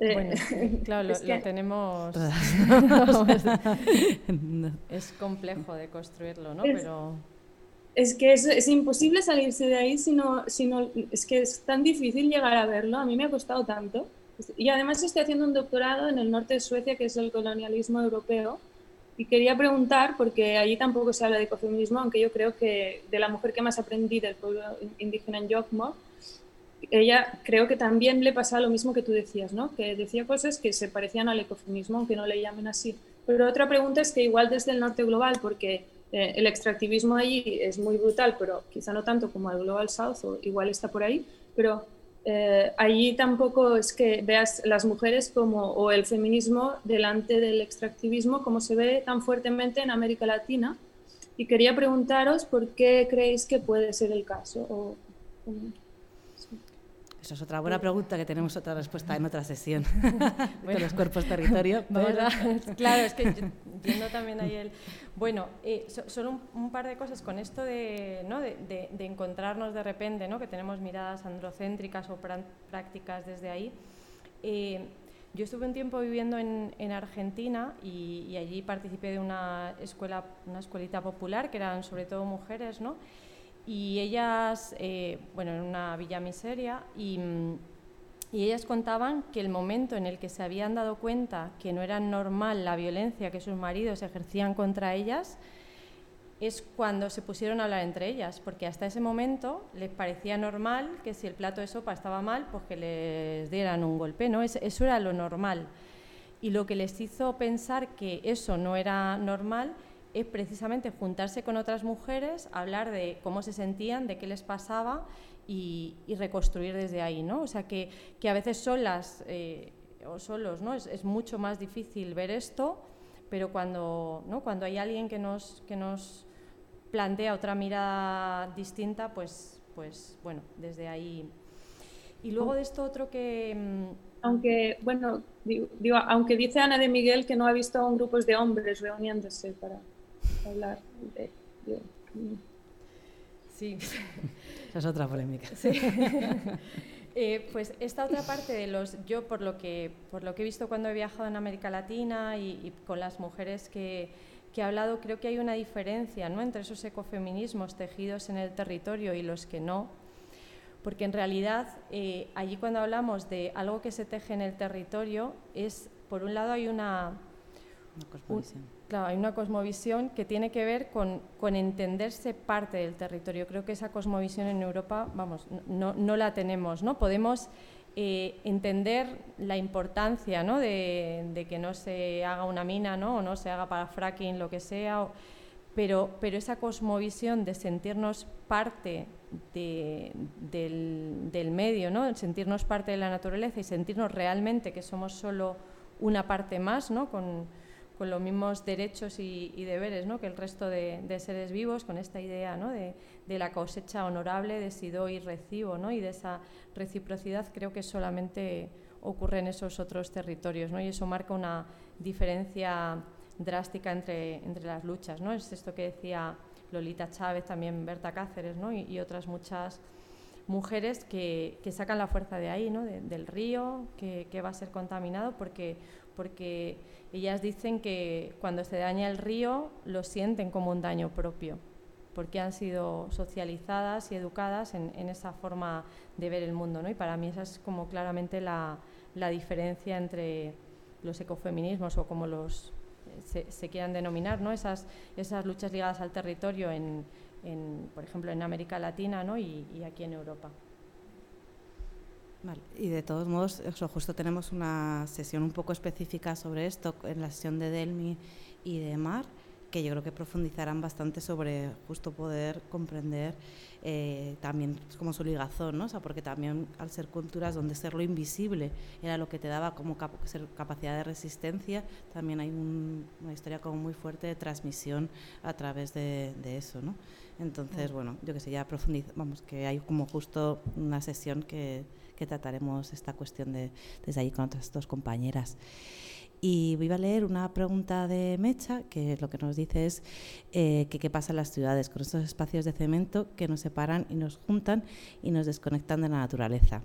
Eh, bueno, claro, lo, tenemos. es complejo de construirlo, ¿no? Es, Pero. Es que es, es, imposible salirse de ahí, sino, sino, es que es tan difícil llegar a verlo. A mí me ha costado tanto. Y además estoy haciendo un doctorado en el norte de Suecia, que es el colonialismo europeo, y quería preguntar, porque allí tampoco se habla de ecofeminismo, aunque yo creo que de la mujer que más aprendí del pueblo indígena en Yokmo, ella creo que también le pasaba lo mismo que tú decías, ¿no? que decía cosas que se parecían al ecofeminismo, aunque no le llamen así. Pero otra pregunta es que igual desde el norte global, porque eh, el extractivismo allí es muy brutal, pero quizá no tanto como el Global South, o igual está por ahí, pero eh, allí tampoco es que veas las mujeres como, o el feminismo delante del extractivismo como se ve tan fuertemente en América Latina. Y quería preguntaros por qué creéis que puede ser el caso. Esa es otra buena pregunta que tenemos otra respuesta en otra sesión de los cuerpos territorio. claro, es que viendo también ahí el... Bueno, eh, solo un, par de cosas con esto de, ¿no? de, encontrarnos de repente, ¿no? que tenemos miradas androcéntricas o prácticas desde ahí. Eh, yo estuve un tiempo viviendo en, en Argentina y, allí participé de una escuela, una escuelita popular que eran sobre todo mujeres, ¿no? Y ellas, eh, bueno, en una villa miseria y mm, y ellas contaban que el momento en el que se habían dado cuenta que no era normal la violencia que sus maridos ejercían contra ellas, es cuando se pusieron a hablar entre ellas, porque hasta ese momento les parecía normal que si el plato de sopa estaba mal, pues que les dieran un golpe, ¿no? Eso era lo normal. Y lo que les hizo pensar que eso no era normal es precisamente juntarse con otras mujeres, hablar de cómo se sentían, de qué les pasaba y, reconstruir desde ahí, ¿no? O sea, que, que a veces solas eh, o solos, ¿no? Es, mucho más difícil ver esto, pero cuando, ¿no? cuando hay alguien que nos, que nos plantea otra mirada distinta, pues, pues bueno, desde ahí. Y luego de esto otro que... Mm, aunque, bueno, digo, aunque dice Ana de Miguel que no ha visto a un grupos de hombres reuniéndose para hablar de Sí. Esa es otra polémica. Eh, pues esta otra parte de los, yo por lo que por lo que he visto cuando he viajado en América Latina y, con las mujeres que, que, he hablado, creo que hay una diferencia ¿no? entre esos ecofeminismos tejidos en el territorio y los que no, porque en realidad eh, allí cuando hablamos de algo que se teje en el territorio es, por un lado hay una, una Claro, hay una cosmovisión que tiene que ver con, entenderse parte del territorio. Creo que esa cosmovisión en Europa, vamos, no, la tenemos, ¿no? Podemos eh, entender la importancia ¿no? de, que no se haga una mina, ¿no? O no se haga para fracking, lo que sea, pero, pero esa cosmovisión de sentirnos parte de, del, medio, ¿no? Sentirnos parte de la naturaleza y sentirnos realmente que somos solo una parte más, ¿no? Con los mismos derechos y, deberes ¿no? que el resto de, seres vivos, con esta idea ¿no? de, la cosecha honorable, de si doy y recibo, ¿no? y de esa reciprocidad, creo que solamente ocurre en esos otros territorios, ¿no? y eso marca una diferencia drástica entre, entre las luchas. ¿no? Es esto que decía Lolita Chávez, también Berta Cáceres ¿no? y, otras muchas mujeres que, que, sacan la fuerza de ahí, ¿no? del río que, que va a ser contaminado, porque, porque ellas dicen que cuando se daña el río lo sienten como un daño propio. porque han sido socializadas y educadas en, esa forma de ver el mundo. ¿no? Y para mí esa es como claramente la, diferencia entre los ecofeminismos o como los se, quieran denominar, ¿no? esas, luchas ligadas al territorio, en, por ejemplo, en América Latina ¿no? y, aquí en Europa. Y de todos modos, justo tenemos una sesión un poco específica sobre esto en la sesión de Delmi y de Mar que yo creo que profundizarán bastante sobre justo poder comprender eh, también como su ligazón, ¿no? O sea, porque también al ser culturas donde ser lo invisible era lo que te daba como ser capacidad de resistencia, también hay una historia como muy fuerte de transmisión a través de, eso, ¿no? Entonces, bueno, yo que sé, ya profundizamos, vamos, que hay como justo una sesión que, que trataremos esta cuestión de, desde ahí con otras dos compañeras. Y voy a leer una pregunta de Mecha, que lo que nos dice es eh, que qué pasa en las ciudades con estos espacios de cemento que nos separan y nos juntan y nos desconectan de la naturaleza.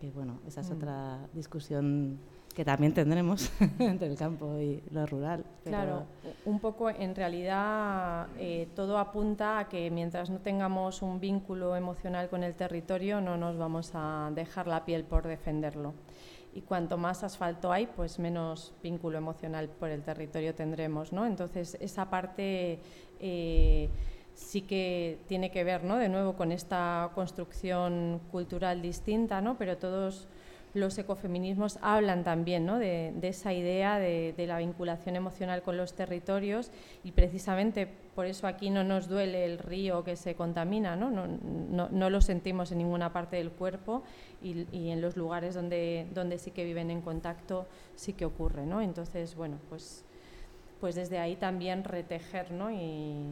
Que bueno, esa es mm. otra discusión que también tendremos entre el campo y lo rural. Claro, un poco en realidad eh, todo apunta a que mientras no tengamos un vínculo emocional con el territorio no nos vamos a dejar la piel por defenderlo y cuanto más asfalto hay, pues menos vínculo emocional por el territorio tendremos, ¿no? Entonces, esa parte eh, sí que tiene que ver, ¿no? De nuevo, con esta construcción cultural distinta, ¿no? Pero todos los ecofeminismos hablan también ¿no? de, esa idea de, la vinculación emocional con los territorios y precisamente por eso aquí no nos duele el río que se contamina, no, no, no, lo sentimos en ninguna parte del cuerpo y, en los lugares donde, donde sí que viven en contacto sí que ocurre. ¿no? Entonces, bueno, pues, pues desde ahí también retejer ¿no? y,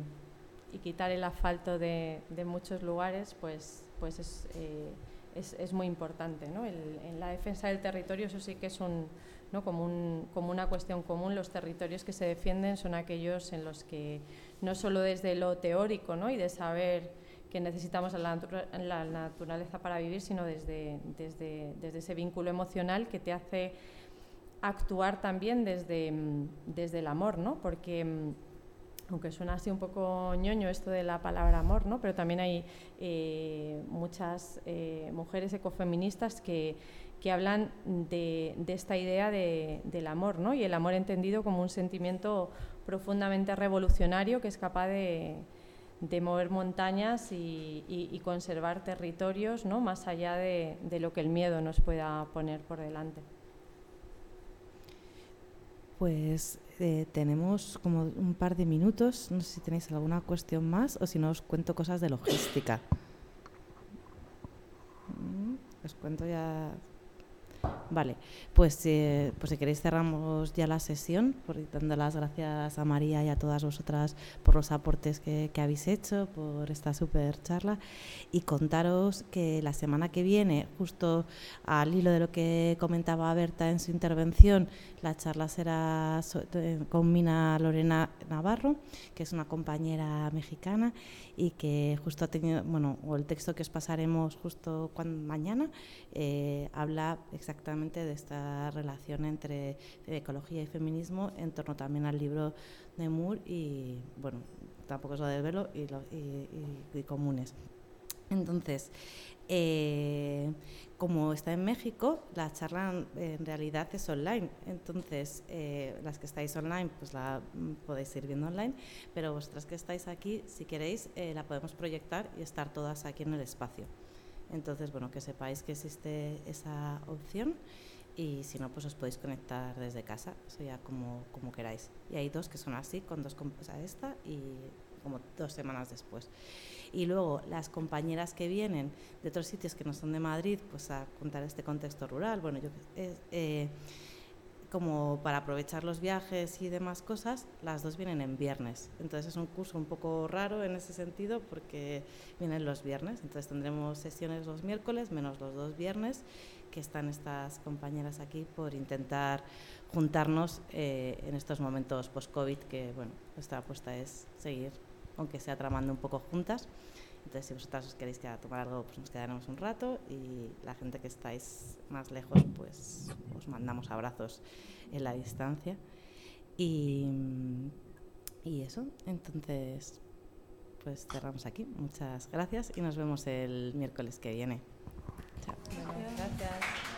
y quitar el asfalto de, de muchos lugares, pues, pues es... Eh, es, muy importante. ¿no? en la defensa del territorio eso sí que es un, ¿no? como, un, como una cuestión común. Los territorios que se defienden son aquellos en los que no solo desde lo teórico ¿no? y de saber que necesitamos la, la naturaleza para vivir, sino desde, desde, desde ese vínculo emocional que te hace actuar también desde, desde el amor, ¿no? porque aunque suena así un poco ñoño esto de la palabra amor, ¿no? pero también hay eh, muchas eh, mujeres ecofeministas que, que hablan de, esta idea de, del amor, ¿no? y el amor entendido como un sentimiento profundamente revolucionario que es capaz de, de mover montañas y, y, conservar territorios ¿no? más allá de, de lo que el miedo nos pueda poner por delante. Pues eh, tenemos como un par de minutos. No sé si tenéis alguna cuestión más o si no os cuento cosas de logística. Mm, os cuento ya Vale, pues, eh, pues si queréis cerramos ya la sesión, por, dando las gracias a María y a todas vosotras por los aportes que, habéis hecho, por esta súper charla. Y contaros que la semana que viene, justo al hilo de lo que comentaba Berta en su intervención, la charla será con Mina Lorena Navarro, que es una compañera mexicana y que justo ha tenido, bueno, o el texto que os pasaremos justo mañana eh, habla exactamente de esta relación entre ecología y feminismo en torno también al libro de Moore y, bueno, tampoco es lo de velo y, y, comunes. Entonces, eh, como está en México, la charla en realidad es online. Entonces, eh, las que estáis online, pues la podéis ir viendo online, pero vosotras que estáis aquí, si queréis, eh, la podemos proyectar y estar todas aquí en el espacio. Entonces, bueno, que sepáis que existe esa opción y si no, pues os podéis conectar desde casa, eso ya como, como queráis. Y hay dos que son así, con dos o a esta y como dos semanas después. Y luego las compañeras que vienen de otros sitios que no son de Madrid, pues a contar este contexto rural, bueno, yo eh, como para aprovechar los viajes y demás cosas, las dos vienen en viernes. Entonces es un curso un poco raro en ese sentido porque vienen los viernes. Entonces tendremos sesiones los miércoles menos los dos viernes que están estas compañeras aquí por intentar juntarnos eh, en estos momentos post-COVID que, bueno, nuestra apuesta es seguir, aunque sea tramando un poco juntas. Entonces, si vosotras os queréis quedar a tomar algo, pues nos quedaremos un rato y la gente que estáis más lejos, pues os mandamos abrazos en la distancia. Y, y eso, entonces, pues cerramos aquí. Muchas gracias y nos vemos el miércoles que viene. Chao. gracias.